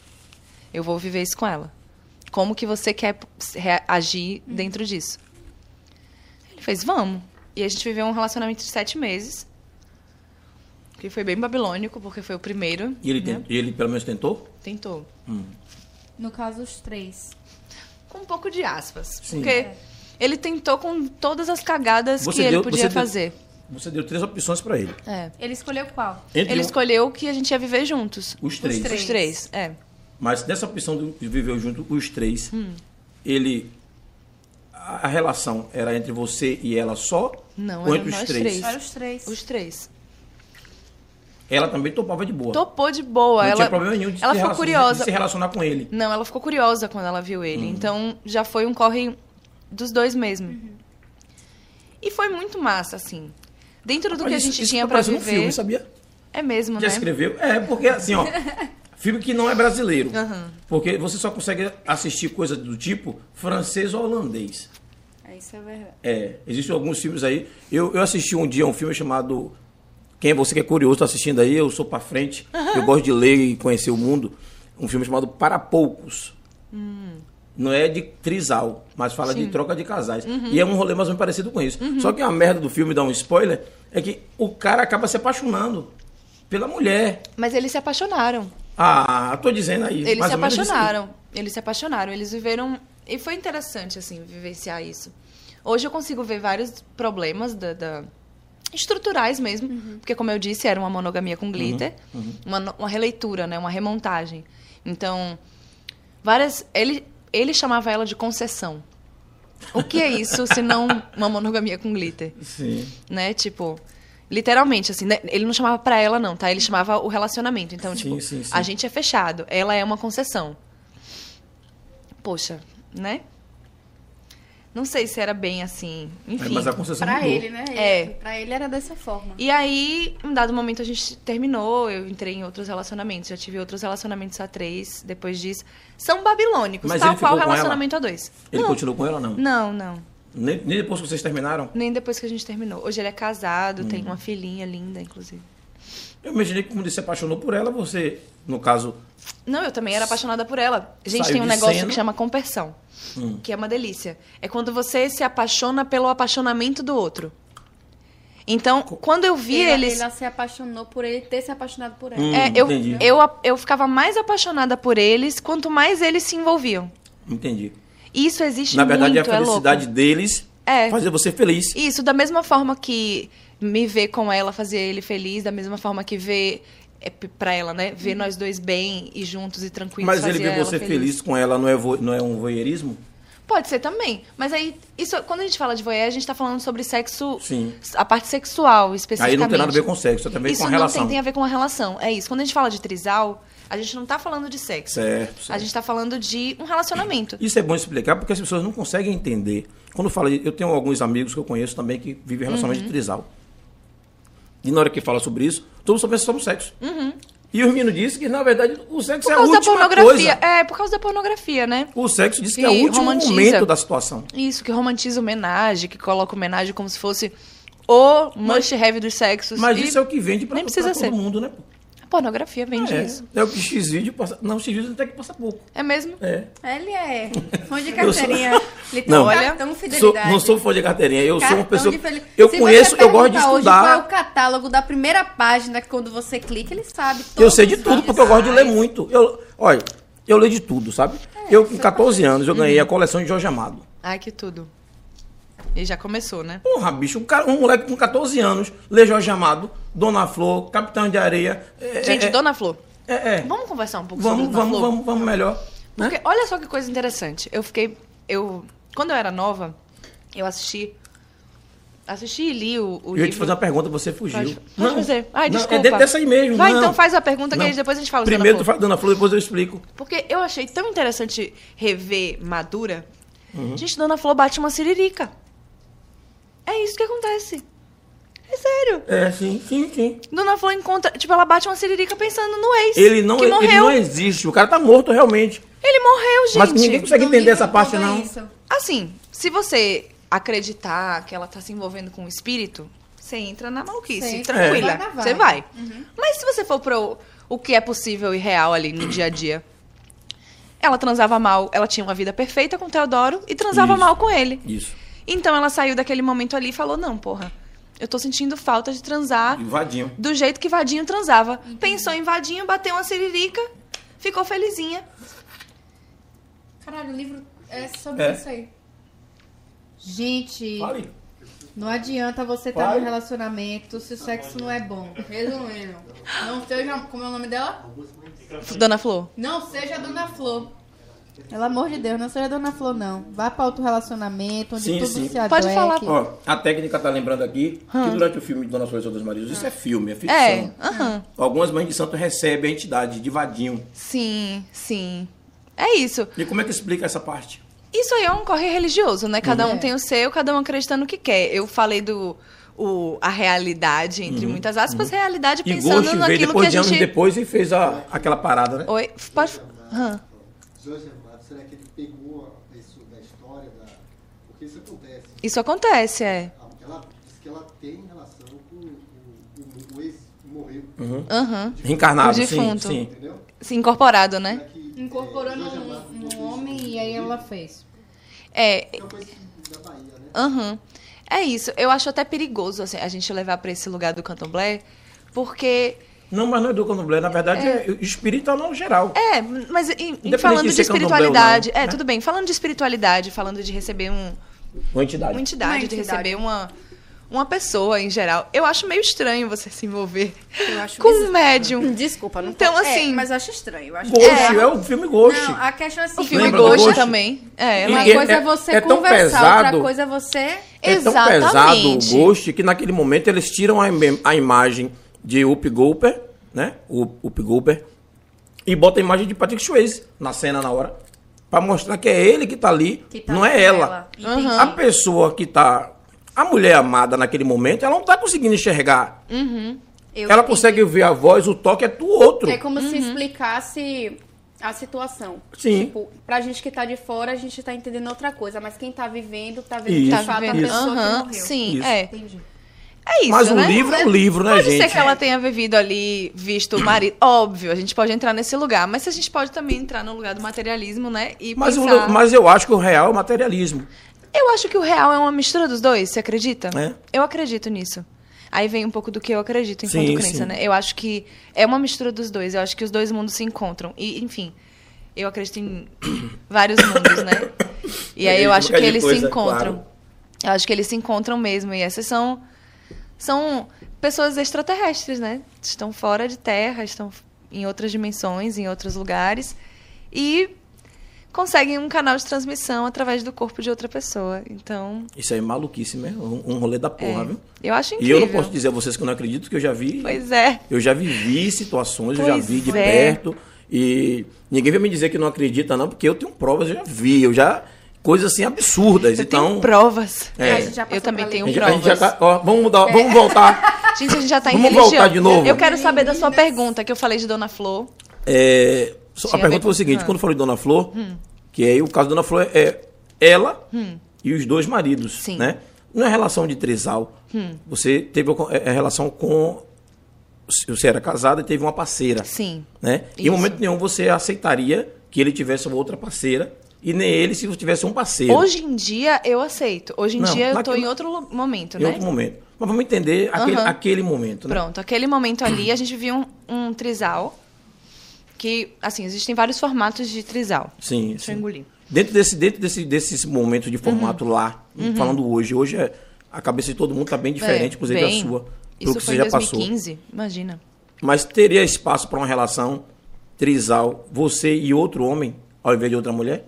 Eu vou viver isso com ela. Como que você quer rea- agir dentro disso? Ele fez, vamos. E a gente viveu um relacionamento de sete meses. Que foi bem babilônico, porque foi o primeiro. E ele, né? e ele pelo menos tentou? Tentou. No caso, os três. Com um pouco de aspas. Sim. Porque ele tentou com todas as cagadas Você que ele deu- podia você deu- fazer. Você deu três opções pra ele. É. Ele escolheu qual? Entre Ele um- escolheu que a gente ia viver juntos. os três. três. Os três, é. Mas dessa opção de viver junto, os três, Hum. ele. A a relação era entre você e ela só? Não, ou era entre os nós três? três. Para os três. Os três. Ela também topava de boa. Topou de boa. Não ela tinha problema nenhum de, ela se ficou relacionar, curiosa. de se relacionar com ele. Não, ela ficou curiosa quando ela viu ele. Hum. Então já foi um corre dos dois mesmo. E foi muito massa, assim. Dentro do Mas que a isso- gente isso tinha tá pra viver. um filme, sabia? É mesmo, Já né? escreveu? É, porque assim, ó. (laughs) Filme que não é brasileiro. Aham. Porque você só consegue assistir coisa do tipo francês ou holandês. É, Isso é verdade. É, existem alguns filmes aí. Eu, eu assisti um dia um filme chamado. Quem é você que é curioso, tá assistindo aí, eu sou pra frente. Eu gosto de ler e conhecer o mundo. Um filme chamado Para Poucos. Não é de trisal, mas fala de troca de casais. E é um rolê mais ou menos parecido com isso. Só que a merda do filme, dá um spoiler, é que o cara acaba se apaixonando pela mulher. Mas eles se apaixonaram. Ah, tô dizendo aí. Eles mais se apaixonaram. Eles se apaixonaram. Eles viveram. E foi interessante, assim, vivenciar isso. Hoje eu consigo ver vários problemas da. da- estruturais mesmo. Porque, como eu disse, era uma monogamia com glitter. Uma, no- uma releitura, né? Uma remontagem. Então, várias. Ele, ele chamava ela de concessão. O que é isso se não uma monogamia com glitter? Sim. né? Tipo, literalmente, assim, né? ele não chamava pra ela, não, tá? Ele chamava o relacionamento. Então, Sim, tipo, sim, sim. a gente é fechado, ela é uma concessão. Poxa, né? Não sei se era bem assim, É, enfim. mas a concessão Pra mudou. ele, né? É. Pra ele era dessa forma. E aí, em dado momento, a gente terminou, eu entrei em outros relacionamentos. Já tive outros relacionamentos a três depois disso. São babilônicos, Mas tal ele qual relacionamento a dois. Ele não, continuou com ela ou não? não, não. Nem, nem depois que vocês terminaram? Nem depois que a gente terminou. Hoje ele é casado, tem Hum. uma filhinha linda, inclusive. Eu imaginei que quando ele se apaixonou por ela, você, no caso, Não, eu também era apaixonada por ela. A gente tem um negócio cena. que chama compersão, Hum. que é uma delícia. É quando você se apaixona pelo apaixonamento do outro. Então, quando eu vi Ela, eles. ela se apaixonou por ele ter se apaixonado por ela. Hum, É, eu, entendi. eu, eu ficava mais apaixonada por eles quanto mais eles se envolviam. entendi. Isso existe Na verdade, muito, a felicidade é deles É. fazer você feliz. Isso, da mesma forma que me ver com ela fazia ele feliz, da mesma forma que ver é, p- pra ela, né? Ver nós dois bem e juntos e tranquilos Mas ele ver você feliz. com ela não é, vo- não é um voyeurismo? Pode ser também. Mas aí, isso, quando a gente fala de voyeur, a gente tá falando sobre sexo. Sim. A parte sexual, especificamente. Aí não tem nada a ver com sexo, ver isso com a relação. tem, tem a ver com a relação. É isso. Quando a gente fala de trisal, a gente não tá falando de sexo. Certo, certo. A gente tá falando de um relacionamento. Isso é bom explicar porque as pessoas não conseguem entender. Quando fala, de- eu tenho alguns amigos que eu conheço também que vivem relacionamento Uhum. de trisal. E na hora que fala sobre isso, todo mundo só pensa só no sexo. E o menino disse que, na verdade, o sexo Uhum. É a causa da última pornografia. coisa. É, por causa da pornografia, né? O sexo diz que é o último romantiza. momento da situação. Isso, que romantiza homenagem, que coloca homenagem como se fosse o must-have dos sexos. Mas isso é o que vende pra, nem precisa pra todo ser. mundo, né? A pornografia vende É, isso. é o que X-Vídeo passa... Não, X-Vídeo até que passa pouco. É mesmo? É. Ele é (laughs) fã de Eu sou- carteirinha. (laughs) Ele tem Não. um Olha, cartão Sou- não sou fã de carteirinha, eu sou uma Cartão pessoa... fel- Eu Se conheço, você eu gosto de hoje Qual é o estudar. catálogo da primeira página que quando você clica, ele sabe. Eu sei de tudo, porque eu gosto de ler muito. Eu, olha, eu leio de tudo, sabe? eu, com 14 anos, eu ganhei a coleção de Jorge Amado. Ai, que tudo. E já começou, né? Porra, bicho, um, cara, um moleque com 14 anos, lê Jorge Amado, Dona Flor, Capitão de Areia. É, Gente, é, Dona Flor, é, é. vamos conversar um pouco Vamos, sobre Dona vamos, Flor? vamos, vamos melhor. né? Porque olha só que coisa interessante. Eu fiquei. Eu, quando eu era nova, eu assisti. Assisti e li o, o Eu ia livro. te fazer uma pergunta, você fugiu. Pode, pode fazer. Ai, não, desculpa. É dentro dessa aí mesmo. Vai, não. então faz a pergunta que Não. aí depois a gente fala Primeiro Dona tu Flor. fala Dona Flor, depois eu explico. Porque eu achei tão interessante rever Madura. Uhum. Gente, Dona Flor bate uma siririca. É isso que acontece. É sério. É, sim, sim, sim. Dona Flor encontra. Tipo, ela bate uma siririca pensando no ex. Ele não, que ele morreu. não existe. O cara tá morto realmente. Ele morreu, gente. Mas ninguém consegue Não entender essa parte, não. isso. Assim, se você acreditar que ela tá se envolvendo com o espírito, você entra na maluquice, tranquila. vibe. Você vai. Mas se você for pro o que é possível e real ali no dia a dia, ela transava mal, ela tinha uma vida perfeita com o Teodoro e transava Isso. mal com ele. Isso. Então ela saiu daquele momento ali e falou: "Não, porra, eu tô sentindo falta de transar Invadinho. do jeito que Vadinho transava". Pensou em Vadinho, bateu uma siririca, ficou felizinha. Caralho, o livro é sobre É. isso aí. Gente, Fale. não adianta você estar Vai. num relacionamento se o sexo não é bom. Resumindo. Não seja. Como é o nome dela? Dona Flor. Não seja Dona Flor. Pelo amor de Deus, não seja Dona Flor, não. Vá pra outro relacionamento onde Sim, tudo sim. se adeque. Pode falar. Ó, a técnica tá lembrando aqui que durante o filme de Dona Flor e seus dois maridos, isso é filme, é ficção. É, aham. Algumas mães de santo recebem a entidade de vadinho. Sim, sim. É isso. E como é que explica essa parte? Isso aí é um corre religioso, né? Cada Uhum. um tem o seu, cada um acredita no que quer. Eu falei do o, a realidade, entre muitas aspas, realidade Uhum. E pensando Ghost veio naquilo que depois a de anos depois e fez a, aquela parada, né? Oi, pode. Hã. Joseph Mato, será que ele pegou isso da história da. Porque isso acontece. Isso acontece, é. Ela diz que ela tem relação com o, o, o ex que morreu. Aham. Reencarnado, O sim, defunto. sim. Entendeu? Se incorporado, né? Que, é, num, Joseph Mato num botou homem e aí ela fez. É, Então foi da Bahia, né? Aham. É isso. Eu acho até perigoso assim, a gente levar pra esse lugar do candomblé, porque. Não, mas não é do candomblé, na verdade é, espiritual no geral. É, mas em- falando de de ser candomblé ou não, espiritualidade. é, né? tudo bem. Falando de espiritualidade, falando de receber um, Uma entidade. uma entidade, Uma de entidade. receber uma, uma pessoa em geral. Eu acho meio estranho você se envolver Eu acho com um bizarro. médium. Desculpa, não Então, tô- assim- É, mas eu acho estranho. Eu acho Ghost, é, bizarro. o filme Ghost. Não, a questão é assim. O filme Lembra Ghost Ghost? também. É, Uma E- coisa é, é- você é conversar, pesado. outra coisa é você. É tão Exatamente. pesado o Ghost que naquele momento eles tiram a, im- a imagem de Up Gooper, né? O Up Gooper, e botam a imagem de Patrick Swayze na cena na hora. Pra mostrar que é ele que tá ali, que tá não é ela. Entendi. A pessoa que tá. A mulher amada naquele momento, ela não tá conseguindo enxergar. Eu ela entendi. consegue ver a voz, o toque é do outro. É como se explicasse a situação. Sim. Tipo, pra gente que tá de fora, a gente tá entendendo outra coisa, mas quem tá vivendo, tá vendo Isso, de fato a pessoa Aham, que morreu. Sim, Isso. é. Entendi. É isso, Mas o né? livro é um livro, né, Pode gente? ser que ela tenha vivido ali, visto o marido. Óbvio, a gente pode entrar nesse lugar. Mas a gente pode também entrar no lugar do materialismo, né? E Mas, o- pensar... mas eu acho que o real é o materialismo. Eu acho que o real é uma mistura dos dois, você acredita? É. Eu acredito nisso. Aí vem um pouco do que eu acredito enquanto Sim, crença, sim. né? Eu acho que é uma mistura dos dois. Eu acho que os dois mundos se encontram. E, enfim, eu acredito em (coughs) vários mundos, né? E aí eu acho que eles se coisa, encontram. claro. Eu acho que eles se encontram mesmo. E essas são, são pessoas extraterrestres, né? Estão fora de terra, estão em outras dimensões, em outros lugares. E conseguem um canal de transmissão através do corpo de outra pessoa. Então, Isso aí é maluquice mesmo. Um, rolê da porra, é, viu? eu acho E incrível. eu não posso dizer a vocês que eu não acredito, que eu já vi. Pois é. Eu já vivi situações, eu já Pois vi de é. perto. E ninguém vai me dizer que não acredita, não, porque eu tenho provas, eu já vi, eu já. Coisas assim absurdas. Eu então. tenho provas. É. Passou Eu também tenho a ler. gente, a gente provas. já tá- ó, vamos mudar, vamos voltar. (laughs) Gente, a gente já tá em Vamos religião. voltar de novo. Eu quero saber da sua pergunta, que eu falei de Dona Flor. É, só- a pergunta foi o seguinte: Ah. Hum. quando eu falei de Dona Flor, que aí o caso da Dona Flor é ela e os dois maridos. Sim. Hum. Né? Não é relação de trisal. Você teve a é, é relação com. Você era casada e teve uma parceira. Sim. Né? Em Isso. momento nenhum você aceitaria que ele tivesse uma outra parceira e nem ele se tivesse um parceiro. Hoje em dia, eu aceito. Hoje em Não, dia, eu naquele- em outro momento, em né? outro momento. Mas vamos entender aquele, Aham. aquele momento. Né? Pronto, aquele momento ali, a gente viu um, um trisal. Que, assim, existem vários formatos de trisal. Sim, Deixa eu sim. engolir. Dentro desse, dentro desse, desses momentos de formato Uhum. lá, falando hoje, hoje é, a cabeça de todo mundo está bem diferente, É, inclusive bem. a sua, pelo que você em já passou. 2015, imagina. Mas teria espaço para uma relação trisal, você e outro homem, ao invés de outra mulher?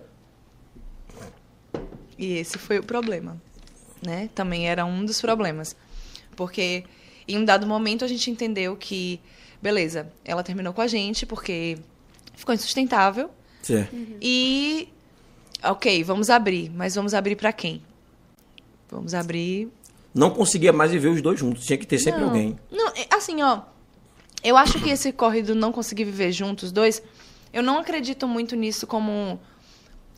E esse foi o problema, né? Também era um dos problemas. Porque em um dado momento a gente entendeu que, beleza, ela terminou com a gente porque ficou insustentável. Certo. E, ok, vamos abrir. Mas vamos abrir pra quem? Vamos abrir... Não conseguia mais viver os dois juntos, tinha que ter sempre não, alguém. Não, é, assim, ó. Eu acho que esse corre do não conseguir viver juntos, os dois, eu não acredito muito nisso como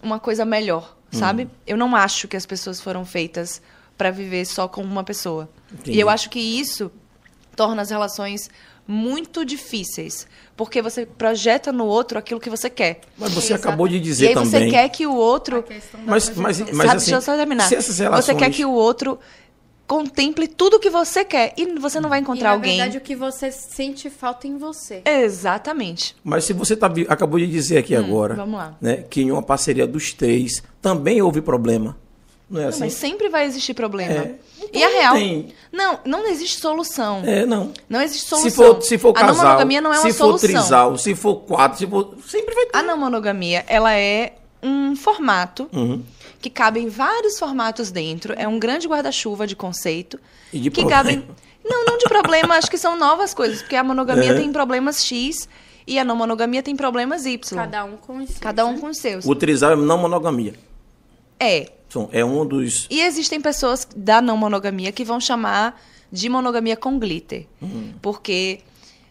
uma coisa melhor, Hum. sabe? Eu não acho que as pessoas foram feitas pra viver só com uma pessoa. Entendi. E eu acho que isso torna as relações muito difíceis, porque você projeta no outro aquilo que você quer. Mas você Exato. acabou de e dizer aí também. você quer que o outro Mas, mas, projeção. mas Sabe, assim, deixa eu só terminar. se essas relações... Você quer que o outro contemple tudo que você quer e você não vai E, encontrar na alguém. verdade, o que você sente falta em você. Exatamente. Mas se você tá, acabou de dizer aqui agora, Hum, vamos lá. né, que em uma parceria dos três também houve problema. Não é Não, assim? mas sempre vai existir problema. É. Então e a não real. tem- Não, não existe solução. É, não. Não existe solução. Se for, se for a casal, não monogamia não é uma se for solução. trisal, se for quatro, se for... Sempre vai ter. A não monogamia, ela é um formato Uhum. Que cabem vários formatos dentro. É um grande guarda-chuva de conceito. E de que problema. cabem. Não, não de problema, acho que são novas coisas, porque a monogamia É. tem problemas X e a não monogamia tem problemas Y. Cada um com isso. Cada um com os seus. O trisal é não monogamia. É. É um dos... E existem pessoas da não monogamia que vão chamar de monogamia com glitter. Porque,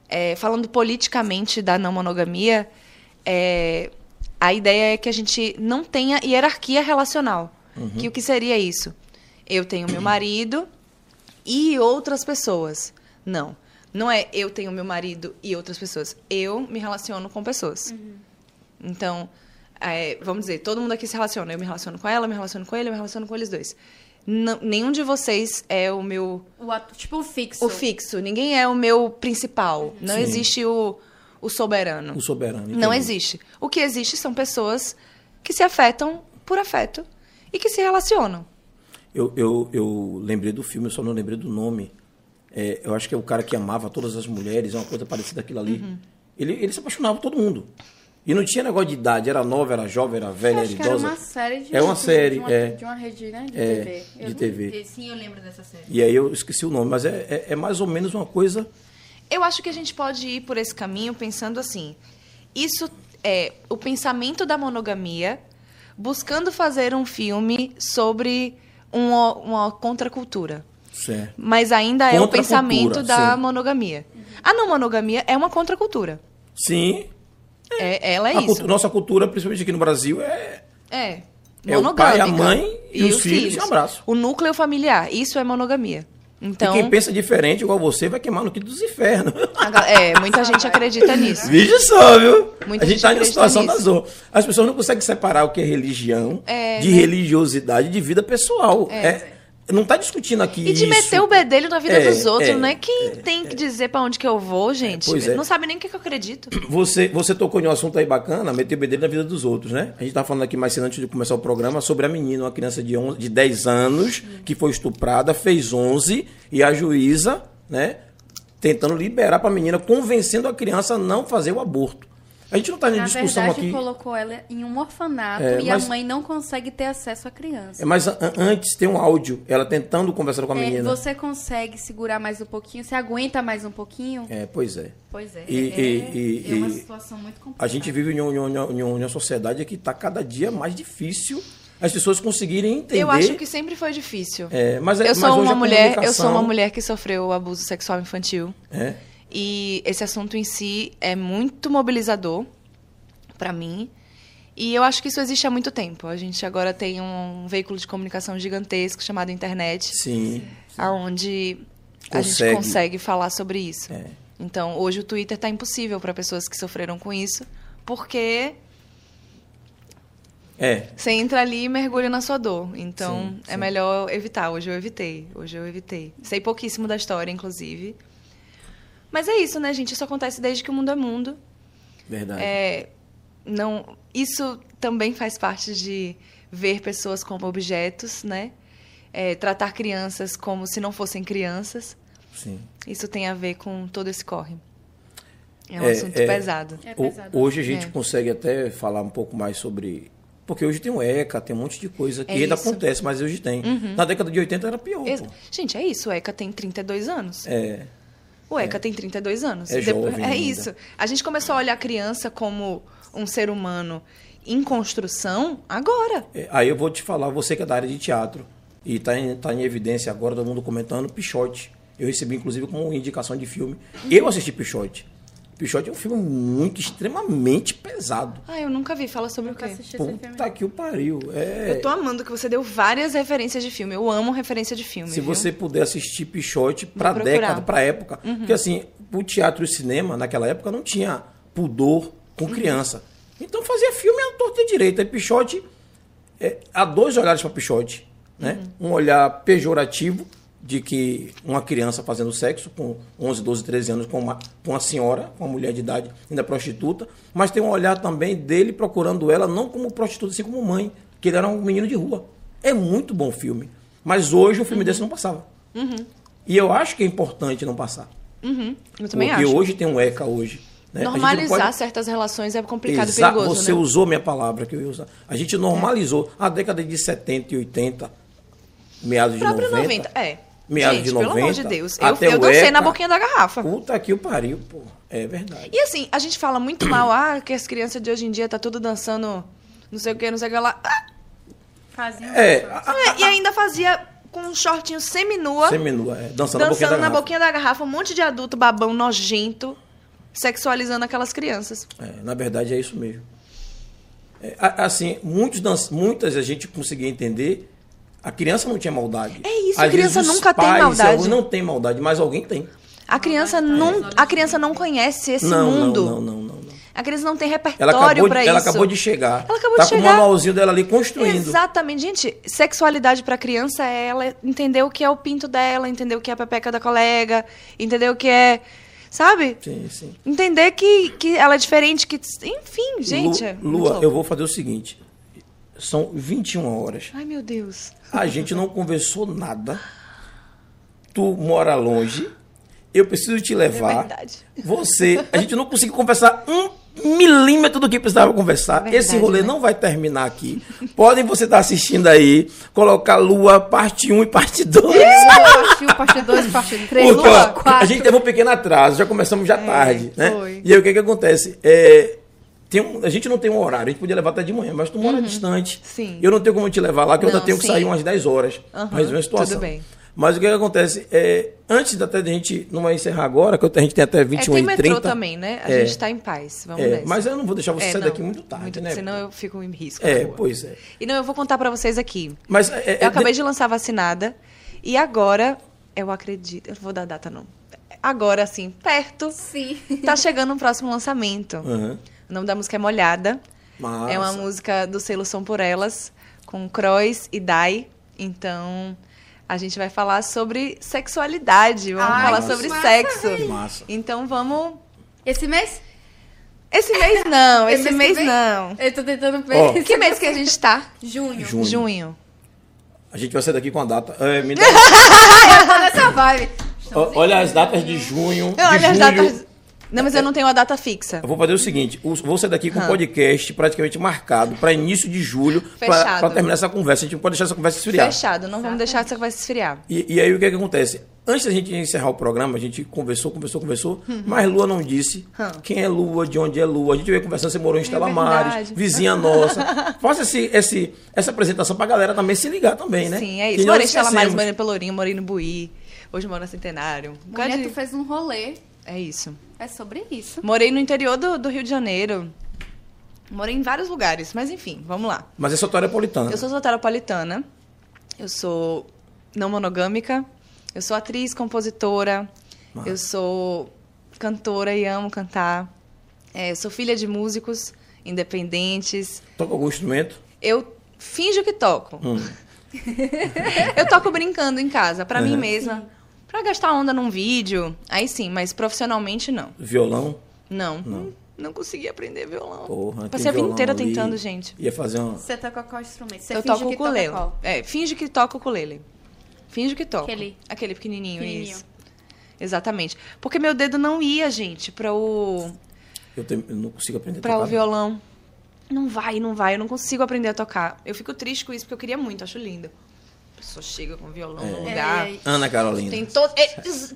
é, falando politicamente da não monogamia, é, a ideia é que a gente não tenha hierarquia relacional. Que o que seria isso? Eu tenho meu marido e outras pessoas. Não. Não é eu tenho meu marido e outras pessoas. Eu me relaciono com pessoas. Então, é, vamos dizer, todo mundo aqui se relaciona. Eu me relaciono com ela, eu me relaciono com ele, eu me relaciono com eles dois. Não- nenhum de vocês é o meu O ato, tipo o fixo. o fixo. Ninguém é o meu principal. Não Sim. existe o, o soberano. O soberano. Não entendi. existe. O que existe são pessoas que se afetam por afeto e que se relacionam. Eu, eu, eu lembrei do filme, eu só não lembrei do nome. É, eu acho que é o cara que amava todas as mulheres, é uma coisa parecida aquilo ali. Uhum. Ele, ele se apaixonava por todo mundo. E não tinha negócio de idade, era nova, era jovem, era velha, era que era idosa. uma série de É uma série, de uma, é. de uma rede, né? De É, TV. de Eu- TV. Sim, eu lembro dessa série. E aí eu esqueci o nome, mas é, é, é mais ou menos uma coisa. Eu acho que a gente pode ir por esse caminho pensando assim. Isso é o pensamento da monogamia buscando fazer um filme sobre uma, uma contracultura. Certo. Mas ainda é o pensamento da sim. monogamia. A não monogamia é uma contracultura. Sim. É, ela é a isso. cultu- nossa cultura, principalmente aqui no Brasil, é. É. É o pai, a monogâmica. mãe e os filhos, e um abraço. O núcleo familiar, isso é monogamia. Então, E quem pensa diferente, igual você, vai queimar no quinto dos infernos. é, muita (laughs) gente acredita nisso. Veja só, viu? Muita a gente tá na situação nisso. das outras. As pessoas não conseguem separar o que é religião É, de né? religiosidade de vida pessoal. É. não tá discutindo aqui E de isso. meter o bedelho na vida É, dos outros, é, não é quem tem que dizer pra onde que eu vou, gente. pois é. Não sabe nem o que, que eu acredito. Você, você tocou em um assunto aí bacana, meter o bedelho na vida dos outros, né? A gente tá falando aqui mais cedo antes de começar o programa sobre a menina, uma criança de, 11, de 10 anos, que foi estuprada, fez 11, e a juíza, né, tentando liberar pra menina, convencendo a criança a não fazer o aborto. A gente não tá em Na discussão verdade, aqui. colocou ela em um orfanato É, e mas- a mãe não consegue ter acesso à criança. É, mas an- antes tem um áudio, ela tentando conversar com a É, menina. você consegue segurar mais um pouquinho? Você aguenta mais um pouquinho? É, pois é. Pois é. E- é, e- e- é uma e- situação muito complicada. A gente vive em uma, em uma- em uma sociedade que está cada dia mais difícil as pessoas conseguirem entender. Eu acho que sempre foi difícil. É, mas, é- eu mas sou hoje uma mulher, eu comunicação- sou uma mulher que sofreu abuso sexual infantil. É, E esse assunto em si é muito mobilizador pra mim. E eu acho que isso existe há muito tempo. A gente agora tem um veículo de comunicação gigantesco chamado internet, sim. aonde a gente consegue falar sobre isso. É. Então, hoje o Twitter está impossível para pessoas que sofreram com isso, porque É, você entra ali e mergulha na sua dor. Então, Sim, é sim. melhor evitar. Hoje eu evitei. Hoje eu evitei. Sei pouquíssimo da história, inclusive. Mas é isso, né, gente? Isso acontece desde que o mundo é mundo. verdade. É, não, isso também faz parte de ver pessoas como objetos, né? É, tratar crianças como se não fossem crianças. Sim. Isso tem a ver com todo esse corre. É um É, assunto é. pesado. É O- pesado. hoje a gente É. consegue até falar um pouco mais sobre. Porque hoje tem o ECA, tem um monte de coisa que É ainda isso. Uhum. acontece, mas hoje tem. Na década de 80 era pior. Ex- pô. Gente, é isso. O ECA tem 32 anos. É, O ECA tem 32 anos. É Depois- jovem é isso. A gente começou a olhar a criança como um ser humano em construção agora. É, Aí eu vou te falar, você que é da área de teatro, e está em, tá em evidência agora, todo mundo comentando, Pichote. Eu recebi, inclusive, como indicação de filme. Eu assisti Pichote. Pichote é um filme muito, extremamente pesado. Ah, eu nunca vi. Fala sobre Nunca o quê? assisti esse filme. Puta que o pariu. É, Eu tô amando que você deu várias referências de filme. Eu amo referência de filme. se viu? você puder assistir Pichote pra. Uhum. década, pra época. Porque assim, o teatro e o cinema, naquela época, não tinha pudor com Uhum. criança. Então fazia filme à torta e direita. E Pichote, é, há dois olhares para Pichote. Né? Uhum. Um olhar pejorativo de que uma criança fazendo sexo com 11, 12, 13 anos com uma, com uma senhora, com uma mulher de idade, ainda prostituta, mas tem um olhar também dele procurando ela não como prostituta, assim como mãe, que ele era um menino de rua. É muito bom filme. Mas hoje o filme desse não passava. E eu acho que é importante não passar. Uhum, eu também porque acho. hoje tem um ECA hoje. né? Normalizar pode- certas relações é complicado e Exa- perigoso, Você né? usou minha palavra que eu ia usar. A gente normalizou. A década de 70 e 80, meados de próprio 90. 90. É. Meados Gente, de pelo amor 90, de Deus. Eu, eu dancei ECA. na boquinha da garrafa. Puta que o pariu, pô. É verdade. E assim, a gente fala muito mal, ah, que as crianças de hoje em dia tá tudo dançando não sei o que, não sei o que lá. Ah, Fazia É, negócio. a- é, e ainda fazia com um shortinho seminua, Seminua, é, dançando, na boquinha dançando da na garrafa. boquinha da garrafa, um monte de adulto babão nojento, sexualizando aquelas crianças. É, na verdade é isso mesmo. É, a- assim, muitos muitas a gente conseguia entender. A criança não tinha maldade. É isso, Às a criança vezes os nunca tem pais, maldade. alguns não tem maldade, mas alguém tem. A criança não, a criança não conhece esse não, mundo. não, não, não, não, não. A criança não tem repertório de, isso. ela acabou de chegar. Ela acabou tá de com chegar. o manualzinho dela ali construindo. Exatamente, gente. Sexualidade pra criança é ela entender o que é o pinto dela, entender o que é a pepeca da colega, entender o que é, sabe? Sim, sim. Entender que, que ela é diferente, que enfim, gente. Lu- é Lua, eu vou fazer o seguinte. São 21 horas. Ai, meu Deus. A gente não conversou nada. Tu mora longe. Eu preciso te É levar. verdade. Você, a gente não conseguiu conversar um milímetro do que precisava conversar. É verdade, Esse rolê né? não vai terminar aqui. Podem você estar assistindo aí, colocar Lua parte 1 e parte 2. Parte 1, parte 2, parte 3, Porque, ó, 4. a gente teve um pequeno atraso, já começamos já tarde, né? É, foi. E aí o que que acontece? É, tem um- a gente não tem um horário, a gente podia levar até de manhã, mas tu mora distante. Uhum. Sim. Eu não tenho como te levar lá, que eu Não, ainda tenho que sim. sair umas 10 horas Aham, pra resolver a situação. tudo bem. Mas o que, que acontece? É, antes até de a gente não vai encerrar agora, que a gente tem até É, 21 tem e metrô 30. também, né? A É. gente tá em paz. Vamos É, nessa. mas eu não vou deixar você É, sair não, daqui muito tarde, né? Senão eu fico em risco. É, pois é. E não, eu vou contar pra vocês aqui. Mas é, é, Eu acabei de lançar vacinada e agora, eu acredito, eu não vou dar data não. Agora, assim, perto, Sim. tá chegando um próximo lançamento. Aham. O nome da música é Molhada. Massa. É uma música do selo Som por Elas, com Croix e Dai. Então, a gente vai falar sobre sexualidade, vamos Ai, falar que sobre massa, sexo. Massa. Então, vamos... Esse mês? Esse mês não, esse que mês vem? não. Eu tô tentando ver. Ó. Que mês que a gente tá? Junho. Junho. Junho. A gente vai sair daqui com a data. É, me (laughs) dá- Eu tô nessa vibe. Olha as datas de junho, de Olha as julho. datas... Não, mas eu não tenho uma data fixa. Eu vou fazer o seguinte, o- vou sair daqui com um podcast praticamente marcado para início de julho, para terminar essa conversa. A gente não pode deixar essa conversa esfriar. Fechado, não vamos deixar essa conversa esfriar. E, e aí o que, é que acontece? Antes da gente encerrar o programa, a gente conversou, conversou, conversou, Uhum. mas Lua não disse quem é Lua, de onde é Lua. A gente veio conversando, você morou em Estela Mares, É verdade. vizinha nossa. Faça esse, esse, essa apresentação pra galera também se ligar também, né? Sim, é isso. Morei em Estela Mares, morei em Pelourinho, morei no Buí. Hoje moro na Centenário. Um Mulher, de- tu fez um rolê. É isso. É sobre isso. Morei no interior do, do Rio de Janeiro. Morei em vários lugares, mas enfim, vamos lá. Mas é soteropolitana. Eu sou soteropolitana. Eu sou não monogâmica. Eu sou atriz, compositora. Eu sou cantora e amo cantar. É, eu sou filha de músicos independentes. Toca algum instrumento? Eu finjo que toco. Hum. (laughs) eu toco brincando em casa, pra mim Uhum. mesma. Pra gastar onda num vídeo, aí sim, mas profissionalmente não. Violão? Não. Não, não consegui aprender violão. Porra, Passei a vida inteira ali. tentando, gente. Ia fazer uma... Você toca qual instrumento? Você eu toco o ukulele. toca? É, finge que toca o ukulele. Finge que toca. Aquele- Aquele pequenininho, Pequenininho. isso. Exatamente. Porque meu dedo não ia, gente, para o Eu, tenho- eu não consigo aprender a para o violão. Não vai, não vai. Eu não consigo aprender a tocar. Eu fico triste com isso porque eu queria muito, acho lindo. Pessoa chega com o violão no lugar. É, é, Ana Carolina. Tem todo. é,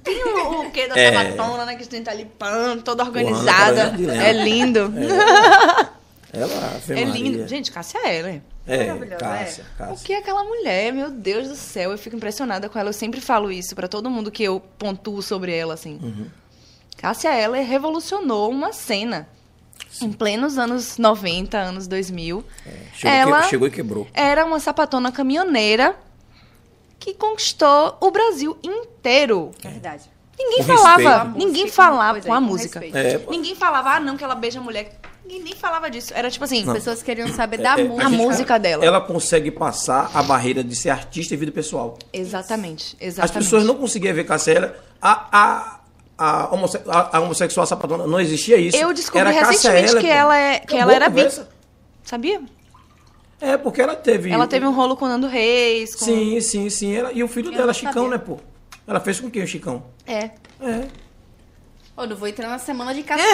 tem o, o quê da (laughs) É. sabatona, né? Que tem tá ali, pam, toda organizada. É lindo. (laughs) Ela, Ave É, lindo. Gente, Cássia Eller. É, Maravilhosa, Cássia, O Cássia. que é aquela mulher? Meu Deus do céu, eu fico impressionada com ela. Eu sempre falo isso pra todo mundo que eu pontuo sobre ela, assim. Uhum. Cássia Eller revolucionou uma cena. Em plenos anos 90, anos 2000. Chegou, ela que- chegou e quebrou. era uma sapatona caminhoneira que conquistou o Brasil inteiro. Verdade. Ninguém Com falava, respeito. ninguém falava é, com a com música. É. Ninguém falava, ah, não, que ela beija a mulher. Ninguém nem falava disso. Era tipo assim, As pessoas queriam saber da É, música. a música dela. Ela consegue passar a barreira de ser artista e vida pessoal. Exatamente, As exatamente. pessoas não conseguiam ver Eller. A, a, a, homosse- a, a homossexual sapatona não existia isso. Eu descobri Era recentemente que ela é- que ela era bi. Sabia? É, porque ela teve. Ela teve um rolo com o Nando Reis. Com... Sim, sim, sim. Ela, e o filho Eu dela, Chicão, sabia. né, pô? Ela fez com quem, o Chicão? É. É. Ô, não vou entrar na semana de castelo.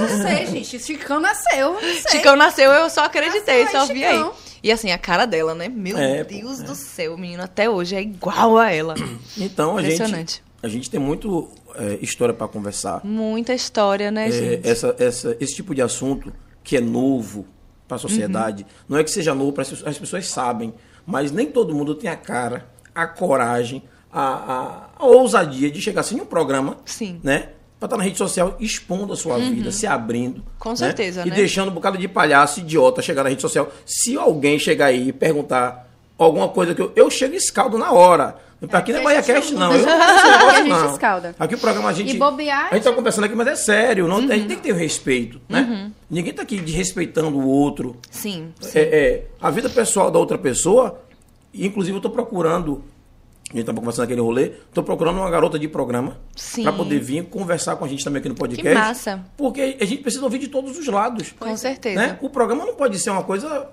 não sei, gente. Chicão nasceu. Não sei. Chicão nasceu, eu só acreditei, Nasceu, só vi Chicão. aí. E assim, a cara dela, né? Meu É, pô, Deus é. do céu, o menino até hoje é igual a ela. (clears throat) Então a gente, Impressionante. a gente tem muito é, história para conversar. Muita história, né, É, gente? essa, essa, esse tipo de assunto que é novo para a sociedade, Uhum. não é que seja novo para as pessoas, as pessoas sabem, mas nem todo mundo tem a cara, a coragem, a, a, a ousadia de chegar assim em um programa, Sim. né? Pra estar na rede social expondo a sua vida, se abrindo. Uhum. Com né? certeza, E né? deixando um bocado de palhaço idiota chegar na rede social. Se alguém chegar aí e perguntar alguma coisa que eu, eu chego e escaldo na hora. Aqui não é aqui a gente BaiaCast, não não. Eu (laughs) Aqui a gente escalda. Aqui o programa a gente. E bobear, A gente tá conversando aqui, mas é sério. Não Uhum. tem, tem que ter o respeito, né? Ninguém tá aqui desrespeitando o outro. Sim. É, é, a vida pessoal da outra pessoa, inclusive eu tô procurando, a gente tava conversando naquele rolê, tô procurando uma garota de programa Sim. pra poder vir conversar com a gente também aqui no podcast. Que massa. Porque a gente precisa ouvir de todos os lados. Com certeza. Né? O programa não pode ser uma coisa.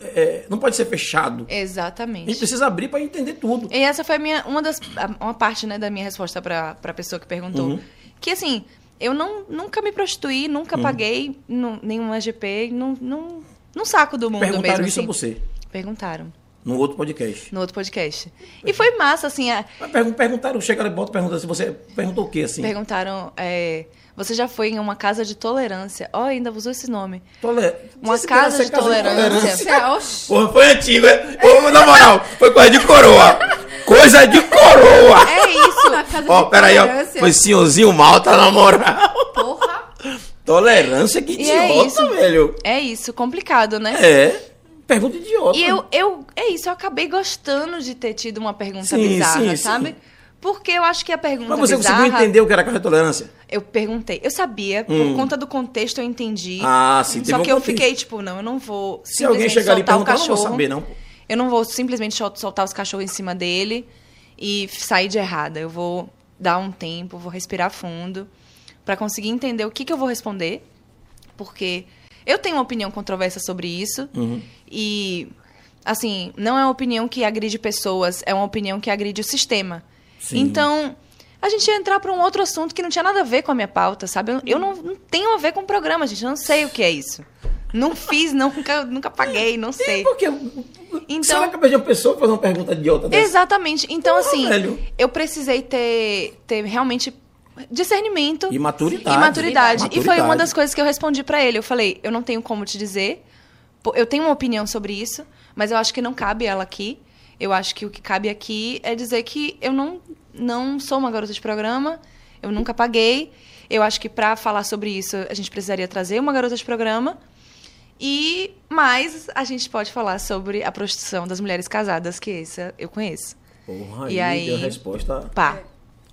É, não pode ser fechado. A gente Exatamente. precisa abrir pra entender tudo. E essa foi a minha, uma das a- uma parte, né, da minha resposta pra, pra pessoa que perguntou. Uhum. Que assim, eu não, nunca me prostituí, nunca paguei nu- nenhum AGP, não, não, não saco do mundo Perguntaram mesmo. isso assim. a você, Perguntaram. no outro podcast. No outro podcast. E foi massa, assim, a- Mas pergun- perguntaram, chegaram e botam perguntando se você perguntou o quê, assim? perguntaram, é, você já foi em uma casa de tolerância? Ó, ainda usou esse nome. Tole... Uma Disse que casa de tolerância. Porra, foi antigo, é? Porra, na moral, foi coisa de coroa. Coisa de coroa. É isso. Na casa Ó, de peraí, ó. Foi senhorzinho mal, tá na moral. Porra. Tolerância, que é idiota, isso. velho. É isso, complicado, né? É. Pergunta idiota. E eu, eu, é isso, eu acabei gostando de ter tido uma pergunta Sim, bizarra, sim, sim. Porque eu acho que a pergunta Mas você bizarra... conseguiu entender o que era de tolerância? Eu perguntei. Eu sabia, por Hum. conta do contexto eu entendi. Ah, sim, Só um que eu contexto. fiquei, tipo, não, eu não vou Se alguém chegar ali e perguntar, eu não vou cachorro. saber, não. Eu não vou simplesmente sol- soltar os cachorros em cima dele e sair de errada. Eu vou dar um tempo, vou respirar fundo pra conseguir entender o que, que eu vou responder. Porque eu tenho uma opinião controversa sobre isso. Uhum. E, assim, não é uma opinião que agride pessoas, é uma opinião que agride o sistema. Sim. Então, a gente ia entrar pra um outro assunto que não tinha nada a ver com a minha pauta, sabe? Eu, eu não, não tenho a ver com o programa, gente. Eu não sei o que é isso. Não fiz, (laughs) nunca, nunca paguei, não sei. Porque Então- você vai cabeça de uma pessoa fazer uma pergunta idiota dessa? Exatamente. Então, Porra, assim, velho. eu precisei ter, ter realmente discernimento E maturidade. e maturidade. E foi uma Maturidade. das coisas que eu respondi pra ele. Eu falei, eu não tenho como te dizer. Eu tenho uma opinião sobre isso, mas eu acho que não cabe ela aqui. Eu acho que o que cabe aqui é dizer que eu não, não sou uma garota de programa, eu nunca paguei. Eu acho que pra falar sobre isso, a gente precisaria trazer uma garota de programa. E mais a gente pode falar sobre a prostituição das mulheres casadas, que essa eu conheço. Porra, E aí, aí- deu a resposta. Pá.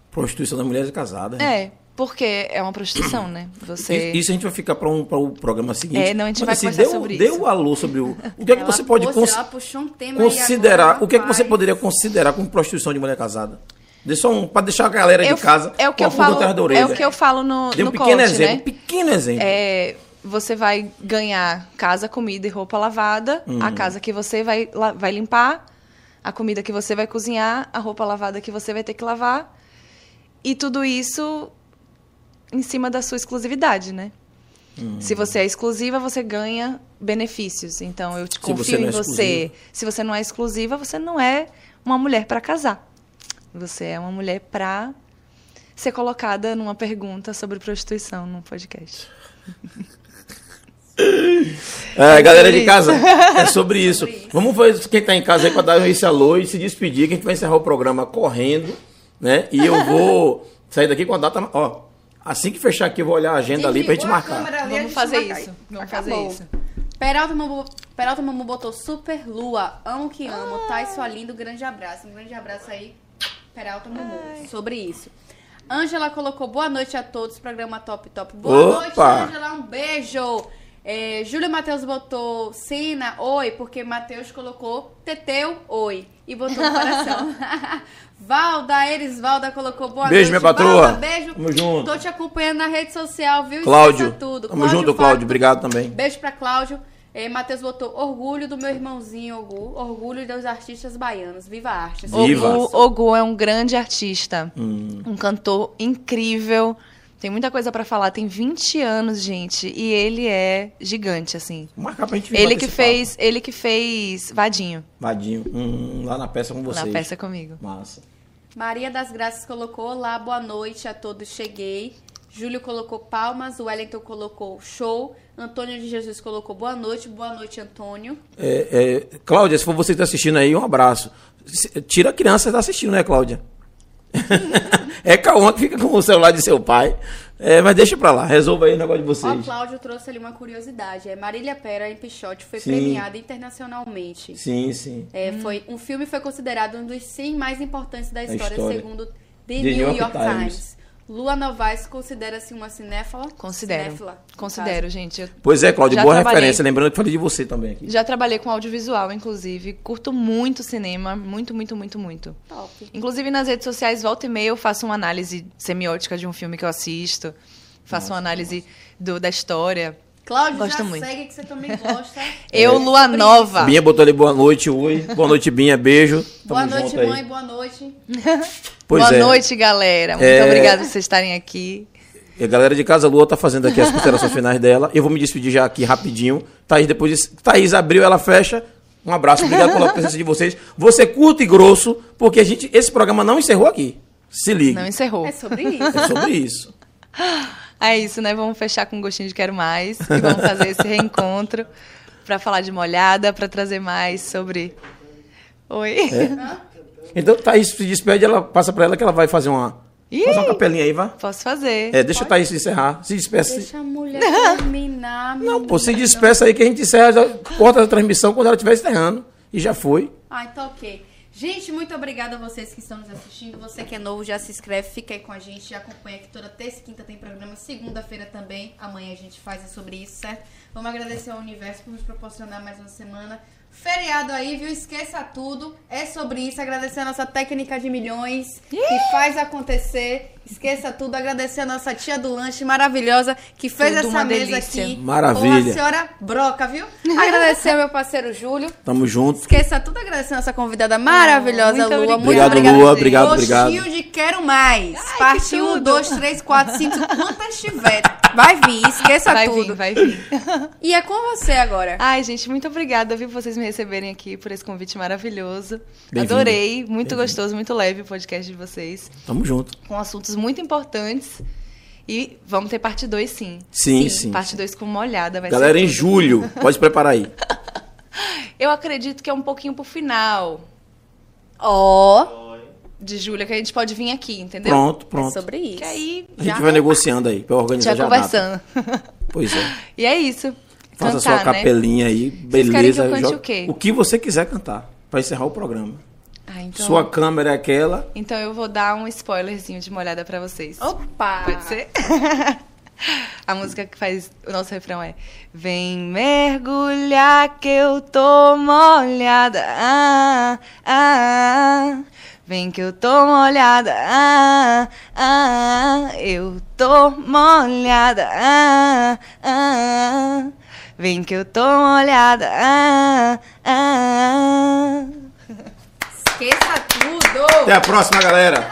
Prostituição das mulheres casadas. É, porque é uma prostituição, né? Você. Isso a gente vai ficar para um, pra programa seguinte. É, não, a gente Mas, vai assim, conversar deu, sobre deu isso. o alô sobre o. O que é que você pode puxa- cons- um tema aí considerar? agora, o que é que você poderia considerar como prostituição de mulher casada? Só um. Pra deixar a galera Eu- de casa é o que a eu falo, é o que eu falo no, Dê um no pequeno coach, exemplo. Um né? pequeno exemplo. É, você vai ganhar casa, comida e roupa lavada, a Hum. casa que você vai, vai limpar, a comida que você vai cozinhar, a roupa lavada que você vai ter que lavar. E tudo isso em cima da sua exclusividade, né? Hum. Se você é exclusiva, você ganha benefícios. Então eu te confio você não em é você. exclusiva. Se você não é exclusiva, você não é uma mulher para casar. Você é uma mulher para ser colocada numa pergunta sobre prostituição no podcast. (laughs) É, galera de casa, é (laughs) sobre isso. Vamos fazer quem tá em casa aí para dar esse alô e se despedir, que a gente vai encerrar o programa correndo, né? E eu vou sair daqui com a data. Ó, assim que fechar aqui, eu vou olhar a agenda ali pra gente marcar. ali, a Vamos gente fazer isso. Vamos Acabou. fazer isso. Peralta Mamu, Peralta Mamu botou super lua. Amo que amo. Tá sua linda. Grande abraço. Um grande abraço aí, Peralta Mamu. Sobre isso. Ângela colocou boa noite a todos. Programa Top Top. Boa noite, Opa! Ângela. Um beijo. É, Júlio Matheus botou Sina, oi, porque Matheus colocou Teteu, oi. E botou no coração. (laughs) Valda, Erisvalda colocou boa Beijo, noite. minha patroa. Valda, beijo. Tamo junto. Tô te acompanhando na rede social, viu? Cláudio, Esqueça tudo. tamo junto, Cláudio. Obrigado também. Beijo pra Cláudio. É, Matheus botou orgulho do meu irmãozinho Ogu, orgulho dos artistas baianos. Viva a arte. Viva. Ogu, Ogu é um grande artista, Hum. um cantor incrível. Tem muita coisa pra falar. Tem 20 anos, gente, e ele é gigante, assim. Vou marcar pra gente Ele que fez, ele que fez Vadinho papo. Vadinho, hum, lá na peça com vocês. na peça comigo. Massa. Maria das Graças colocou olá, boa noite a todos, cheguei. Júlio colocou palmas, Wellington colocou show, Antônio de Jesus colocou boa noite, boa noite, Antônio. É, é, Cláudia, se for você que está assistindo aí, um abraço. Tira a criança que está assistindo, né, Cláudia? (laughs) é Cauã que fica com o celular de seu pai. É, mas deixa pra lá, resolva aí o negócio de vocês. o Cláudio trouxe ali uma curiosidade. É Marília Pera em Pichote foi Sim. premiada internacionalmente. Sim, sim. É, foi, um filme foi considerado um dos 100 mais importantes da história, história. segundo The, The New, New York, York Times. Times. Lua Novaes considera-se uma cinéfala? Considero. Cinéfila, Considero, gente. Eu Pois é, Cláudia, Já boa trabalhei. referência. Lembrando que falei de você também aqui. já trabalhei com audiovisual, inclusive. Curto muito cinema. Muito, muito, muito, muito. caso. Top. Inclusive nas redes sociais, volta e meia, eu faço uma análise semiótica de um filme que eu assisto. Faço uma análise do, da história. Cláudio, Gosto já muito. segue que você também gosta. (laughs) Eu, Lua Nova. Binha botou ali boa noite, oi. Boa noite, Binha, beijo. boa Tamo noite, junto aí. mãe, boa noite. (laughs) Pois Boa é. noite, galera. Muito É. obrigada por vocês estarem aqui. E a galera de Casa Lua tá fazendo aqui as considerações (laughs) finais dela. Eu vou me despedir já aqui rapidinho. Thaís depois disso. Thaís abriu, ela fecha. Um abraço, obrigado pela presença de vocês. Você curto e grosso, porque a gente, esse programa não encerrou aqui. Se liga. Não encerrou. É sobre isso. É sobre isso. É isso, né? Vamos fechar com um gostinho de quero mais. E vamos fazer esse (laughs) reencontro pra falar de molhada, pra trazer mais sobre. Oi. Então, Thaís se despede, ela passa pra ela que ela vai fazer uma. Ih! Fazer uma capelinha aí, vá. Posso fazer. É, deixa a Thaís encerrar. Se despeça. Deixa a mulher terminar. Não, pô, se despeça aí que a gente encerra, corta a transmissão quando ela estiver encerrando. E já foi. Ah, então ok. Gente, muito obrigada a vocês que estão nos assistindo. Você que é novo, já se inscreve, fica aí com a gente, já acompanha que toda terça e quinta tem programa, segunda-feira também. Amanhã a gente faz sobre isso, certo? Vamos agradecer ao universo por nos proporcionar mais uma semana. Feriado aí, viu? Esqueça tudo. É sobre isso. Agradecer a nossa técnica de milhões, que faz acontecer. Esqueça tudo. Agradecer a nossa tia do lanche maravilhosa, que fez Tudo essa uma mesa delícia. aqui. Maravilha. Com a senhora Broca, viu? (laughs) Agradecer ao meu parceiro Júlio. Tamo junto. Esqueça tudo agradecendo a nossa convidada maravilhosa, muito Lua. Muito Obrigado, obrigada. Lua. Obrigado, obrigado. Gostinho de quero mais. Parte que 1, tudo. 2, 3, 4, 5, quantas tiver. Vai vir, esqueça Vai tudo. vir, vai vir. E é com você agora. Ai, gente, muito obrigada, viu, por vocês me receberem aqui, por esse convite maravilhoso. Adorei, muito gostoso, muito leve o podcast de vocês, Tamo junto. com assuntos muito importantes. E vamos ter parte 2, sim. Sim, sim. Parte 2 com uma olhada. Vai Galera, ser em tudo. julho. (laughs) Pode se preparar aí. Eu acredito que é um pouquinho pro final Ó, de julho, que a gente pode vir aqui, entendeu? Pronto, é pronto. sobre isso. Que aí A gente vai negociando aí pra organizar já já a data. conversando. Pois é. (laughs) e é isso. Faça Cantar, sua né? capelinha aí, querem beleza. que eu cante joga- o quê? o que você quiser cantar, pra encerrar o programa. Ah, então, Sua câmera é aquela. então eu vou dar um spoilerzinho de molhada pra vocês. Opa! Pode ser? (laughs) A música que faz o nosso refrão é Vem mergulhar que eu tô molhada ah, ah, Vem que eu tô molhada ah, ah, Eu tô molhada ah, ah, Vem que eu tô molhada ah, ah. Esqueça tudo! Até a próxima, galera.